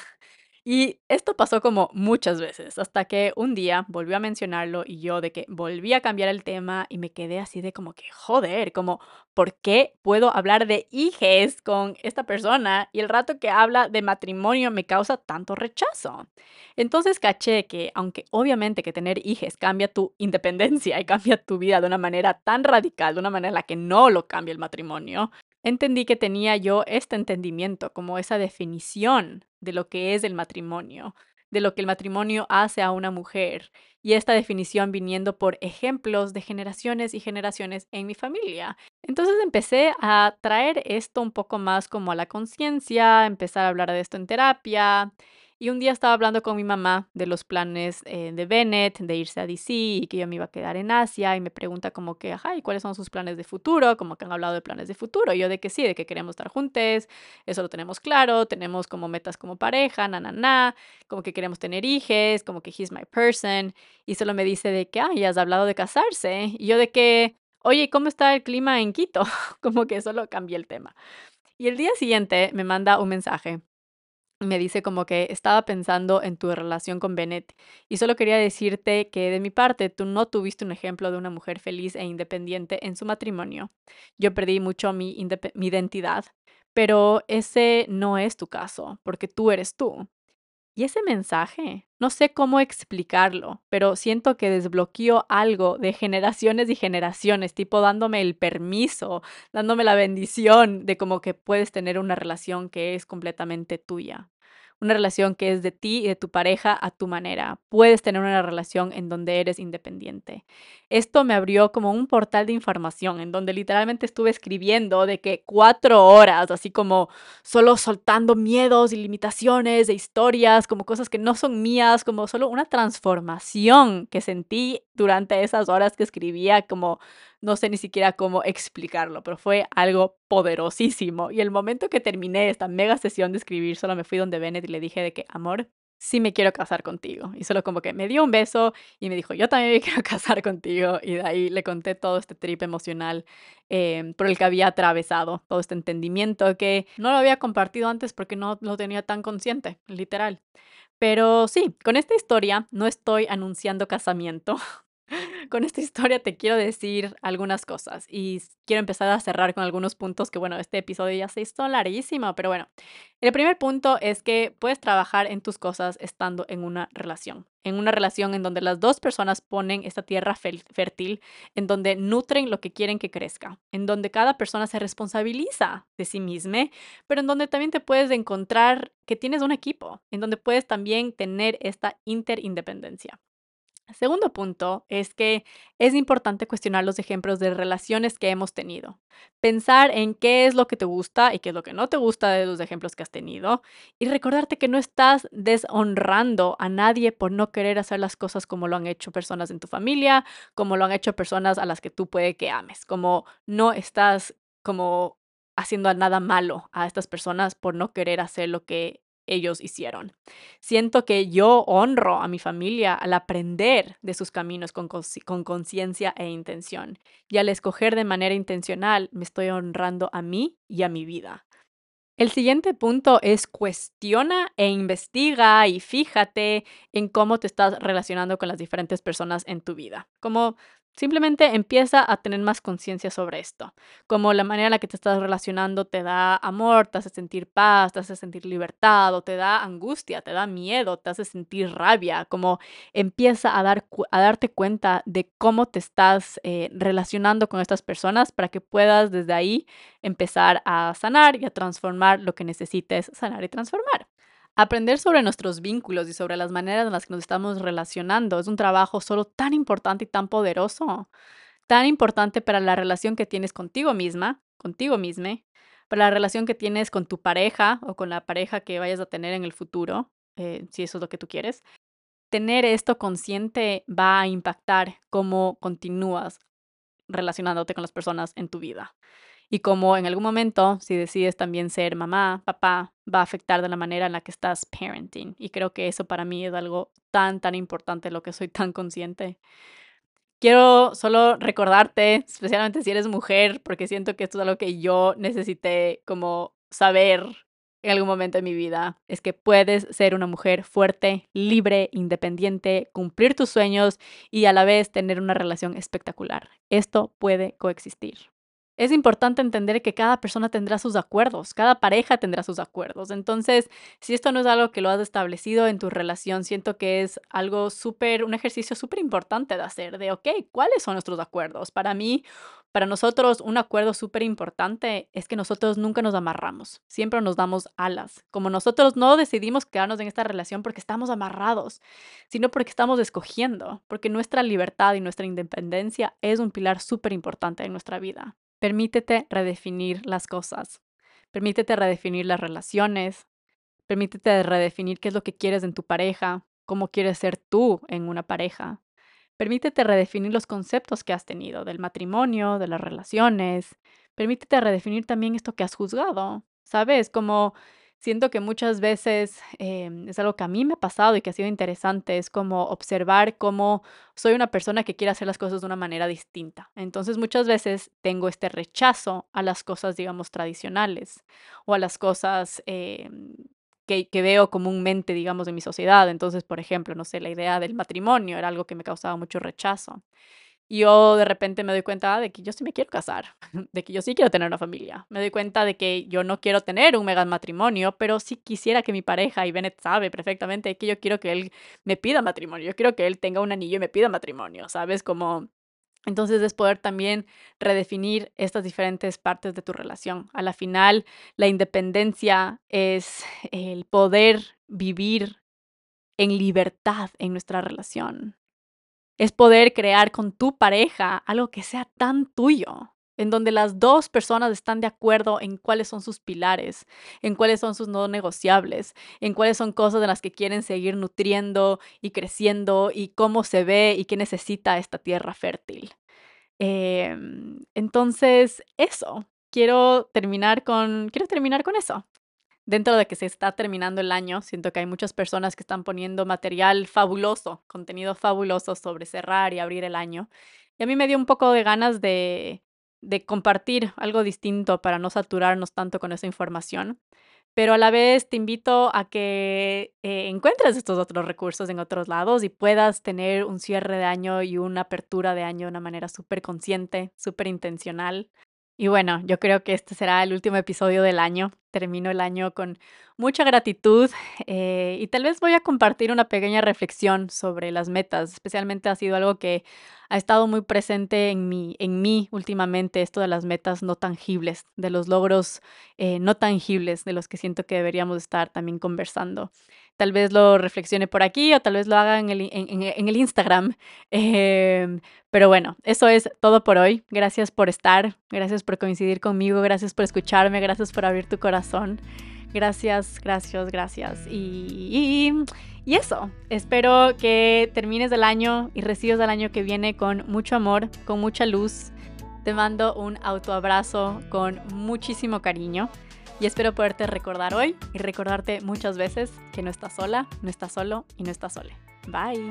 Y esto pasó como muchas veces, hasta que un día volvió a mencionarlo y yo de que volví a cambiar el tema y me quedé así de como que, joder, como, ¿por qué puedo hablar de hijes con esta persona y el rato que habla de matrimonio me causa tanto rechazo? Entonces caché que, aunque obviamente que tener hijes cambia tu independencia y cambia tu vida de una manera tan radical, de una manera en la que no lo cambia el matrimonio, entendí que tenía yo este entendimiento, como esa definición de lo que es el matrimonio, de lo que el matrimonio hace a una mujer. Y esta definición viniendo por ejemplos de generaciones y generaciones en mi familia. Entonces empecé a traer esto un poco más como a la conciencia, empezar a hablar de esto en terapia. Y un día estaba hablando con mi mamá de los planes eh, de Bennett, de irse a DC y que yo me iba a quedar en Asia y me pregunta como que, ajá, ¿y cuáles son sus planes de futuro? Como que han hablado de planes de futuro. Y yo de que sí, de que queremos estar juntos, eso lo tenemos claro, tenemos como metas como pareja, na, na, como que queremos tener hijos, como que he's my person. Y solo me dice de que, ay, has hablado de casarse. Y yo de que, oye, ¿cómo está el clima en Quito? como que solo cambié el tema. Y el día siguiente me manda un mensaje me dice como que estaba pensando en tu relación con Bennett y solo quería decirte que de mi parte tú no tuviste un ejemplo de una mujer feliz e independiente en su matrimonio. Yo perdí mucho mi, mi identidad, pero ese no es tu caso, porque tú eres tú. Y ese mensaje, no sé cómo explicarlo, pero siento que desbloqueó algo de generaciones y generaciones, tipo dándome el permiso, dándome la bendición de como que puedes tener una relación que es completamente tuya una relación que es de ti y de tu pareja a tu manera. Puedes tener una relación en donde eres independiente. Esto me abrió como un portal de información en donde literalmente estuve escribiendo de que cuatro horas, así como solo soltando miedos y limitaciones de historias, como cosas que no son mías, como solo una transformación que sentí durante esas horas que escribía, como no sé ni siquiera cómo explicarlo, pero fue algo poderosísimo. Y el momento que terminé esta mega sesión de escribir, solo me fui donde Bennett y le dije de que, amor, sí me quiero casar contigo. Y solo como que me dio un beso y me dijo, yo también me quiero casar contigo. Y de ahí le conté todo este trip emocional em, por el que había atravesado, todo este entendimiento que no lo había compartido antes porque no lo tenía tan consciente, literal. Pero sí, con esta historia no estoy anunciando casamiento, con esta historia te quiero decir algunas cosas y quiero empezar a cerrar con algunos puntos que, bueno, este episodio ya se hizo larguísimo, pero bueno, el primer punto es que puedes trabajar en tus cosas estando en una relación, en una relación en donde las dos personas ponen esta tierra fértil, en donde nutren lo que quieren que crezca, en donde cada persona se responsabiliza de sí misma, pero en donde también te puedes encontrar que tienes un equipo, en donde puedes también tener esta interindependencia. Segundo punto es que es importante cuestionar los ejemplos de relaciones que hemos tenido. Pensar en qué es lo que te gusta y qué es lo que no te gusta de los ejemplos que has tenido. Y recordarte que no estás deshonrando a nadie por no querer hacer las cosas como lo han hecho personas en tu familia, como lo han hecho personas a las que tú puede que ames. Como no estás como haciendo nada malo a estas personas por no querer hacer lo que ellos hicieron. Siento que yo honro a mi familia al aprender de sus caminos con conciencia e intención. Y al escoger de manera intencional, me estoy honrando a mí y a mi vida. El siguiente punto es cuestiona e investiga y fíjate en cómo te estás relacionando con las diferentes personas en tu vida. Como Simplemente empieza a tener más conciencia sobre esto, como la manera en la que te estás relacionando te da amor, te hace sentir paz, te hace sentir libertad, o te da angustia, te da miedo, te hace sentir rabia, como empieza a, dar, a darte cuenta de cómo te estás eh, relacionando con estas personas para que puedas desde ahí empezar a sanar y a transformar lo que necesites sanar y transformar. Aprender sobre nuestros vínculos y sobre las maneras en las que nos estamos relacionando es un trabajo solo tan importante y tan poderoso, tan importante para la relación que tienes contigo misma, contigo misma, para la relación que tienes con tu pareja o con la pareja que vayas a tener en el futuro, eh, si eso es lo que tú quieres. Tener esto consciente va a impactar cómo continúas relacionándote con las personas en tu vida y como en algún momento, si decides también ser mamá, papá, va a afectar de la manera en la que estás parenting. Y creo que eso para mí es algo tan, tan importante, lo que soy tan consciente. Quiero solo recordarte, especialmente si eres mujer, porque siento que esto es algo que yo necesité como saber en algún momento de mi vida, es que puedes ser una mujer fuerte, libre, independiente, cumplir tus sueños y a la vez tener una relación espectacular. Esto puede coexistir. Es importante entender que cada persona tendrá sus acuerdos, cada pareja tendrá sus acuerdos. Entonces, si esto no es algo que lo has establecido en tu relación, siento que es algo súper, un ejercicio súper importante de hacer, de, ok, ¿cuáles son nuestros acuerdos? Para mí, para nosotros, un acuerdo súper importante es que nosotros nunca nos amarramos, siempre nos damos alas. Como nosotros no decidimos quedarnos en esta relación porque estamos amarrados, sino porque estamos escogiendo, porque nuestra libertad y nuestra independencia es un pilar súper importante en nuestra vida. Permítete redefinir las cosas. Permítete redefinir las relaciones. Permítete redefinir qué es lo que quieres en tu pareja, cómo quieres ser tú en una pareja. Permítete redefinir los conceptos que has tenido del matrimonio, de las relaciones. Permítete redefinir también esto que has juzgado. ¿Sabes? Como Siento que muchas veces em, es algo que a mí me ha pasado y que ha sido interesante, es como observar cómo soy una persona que quiere hacer las cosas de una manera distinta. Entonces muchas veces tengo este rechazo a las cosas, digamos, tradicionales o a las cosas em, que, que veo comúnmente, digamos, en mi sociedad. Entonces, por ejemplo, no sé, la idea del matrimonio era algo que me causaba mucho rechazo. Y yo de repente me doy cuenta de que yo sí me quiero casar, de que yo sí quiero tener una familia. Me doy cuenta de que yo no quiero tener un mega matrimonio, pero sí quisiera que mi pareja, y Bennett sabe perfectamente que yo quiero que él me pida matrimonio. Yo quiero que él tenga un anillo y me pida matrimonio, ¿sabes? Como entonces es poder también redefinir estas diferentes partes de tu relación. A la final, la independencia es el poder vivir en libertad en nuestra relación es poder crear con tu pareja algo que sea tan tuyo, en donde las dos personas están de acuerdo en cuáles son sus pilares, en cuáles son sus no negociables, en cuáles son cosas de las que quieren seguir nutriendo y creciendo y cómo se ve y qué necesita esta tierra fértil. Em, entonces, eso, quiero terminar con, quiero terminar con eso dentro de que se está terminando el año, siento que hay muchas personas que están poniendo material fabuloso, contenido fabuloso sobre cerrar y abrir el año. Y a mí me dio un poco de ganas de, compartir algo distinto para no saturarnos tanto con esa información. Pero a la vez te invito a que eh, encuentres estos otros recursos en otros lados y puedas tener un cierre de año y una apertura de año de una manera súper consciente, súper intencional. Y bueno, yo creo que este será el último episodio del año. Termino el año con mucha gratitud eh, y tal vez voy a compartir una pequeña reflexión sobre las metas. Especialmente ha sido algo que ha estado muy presente en mí, en mí últimamente, esto de las metas no tangibles, de los logros eh, no tangibles de los que siento que deberíamos estar también conversando. Tal vez lo reflexione por aquí o tal vez lo haga en el, en, el Instagram. Em, pero bueno, eso es todo por hoy. Gracias por estar, gracias por coincidir conmigo, gracias por escucharme, gracias por abrir tu corazón. Gracias, gracias, gracias. Y, y, eso, espero que termines el año y recibas el año que viene con mucho amor, con mucha luz. Te mando un autoabrazo con muchísimo cariño. Y espero poderte recordar hoy y recordarte muchas veces que no estás sola, no estás solo y no estás sole. Bye.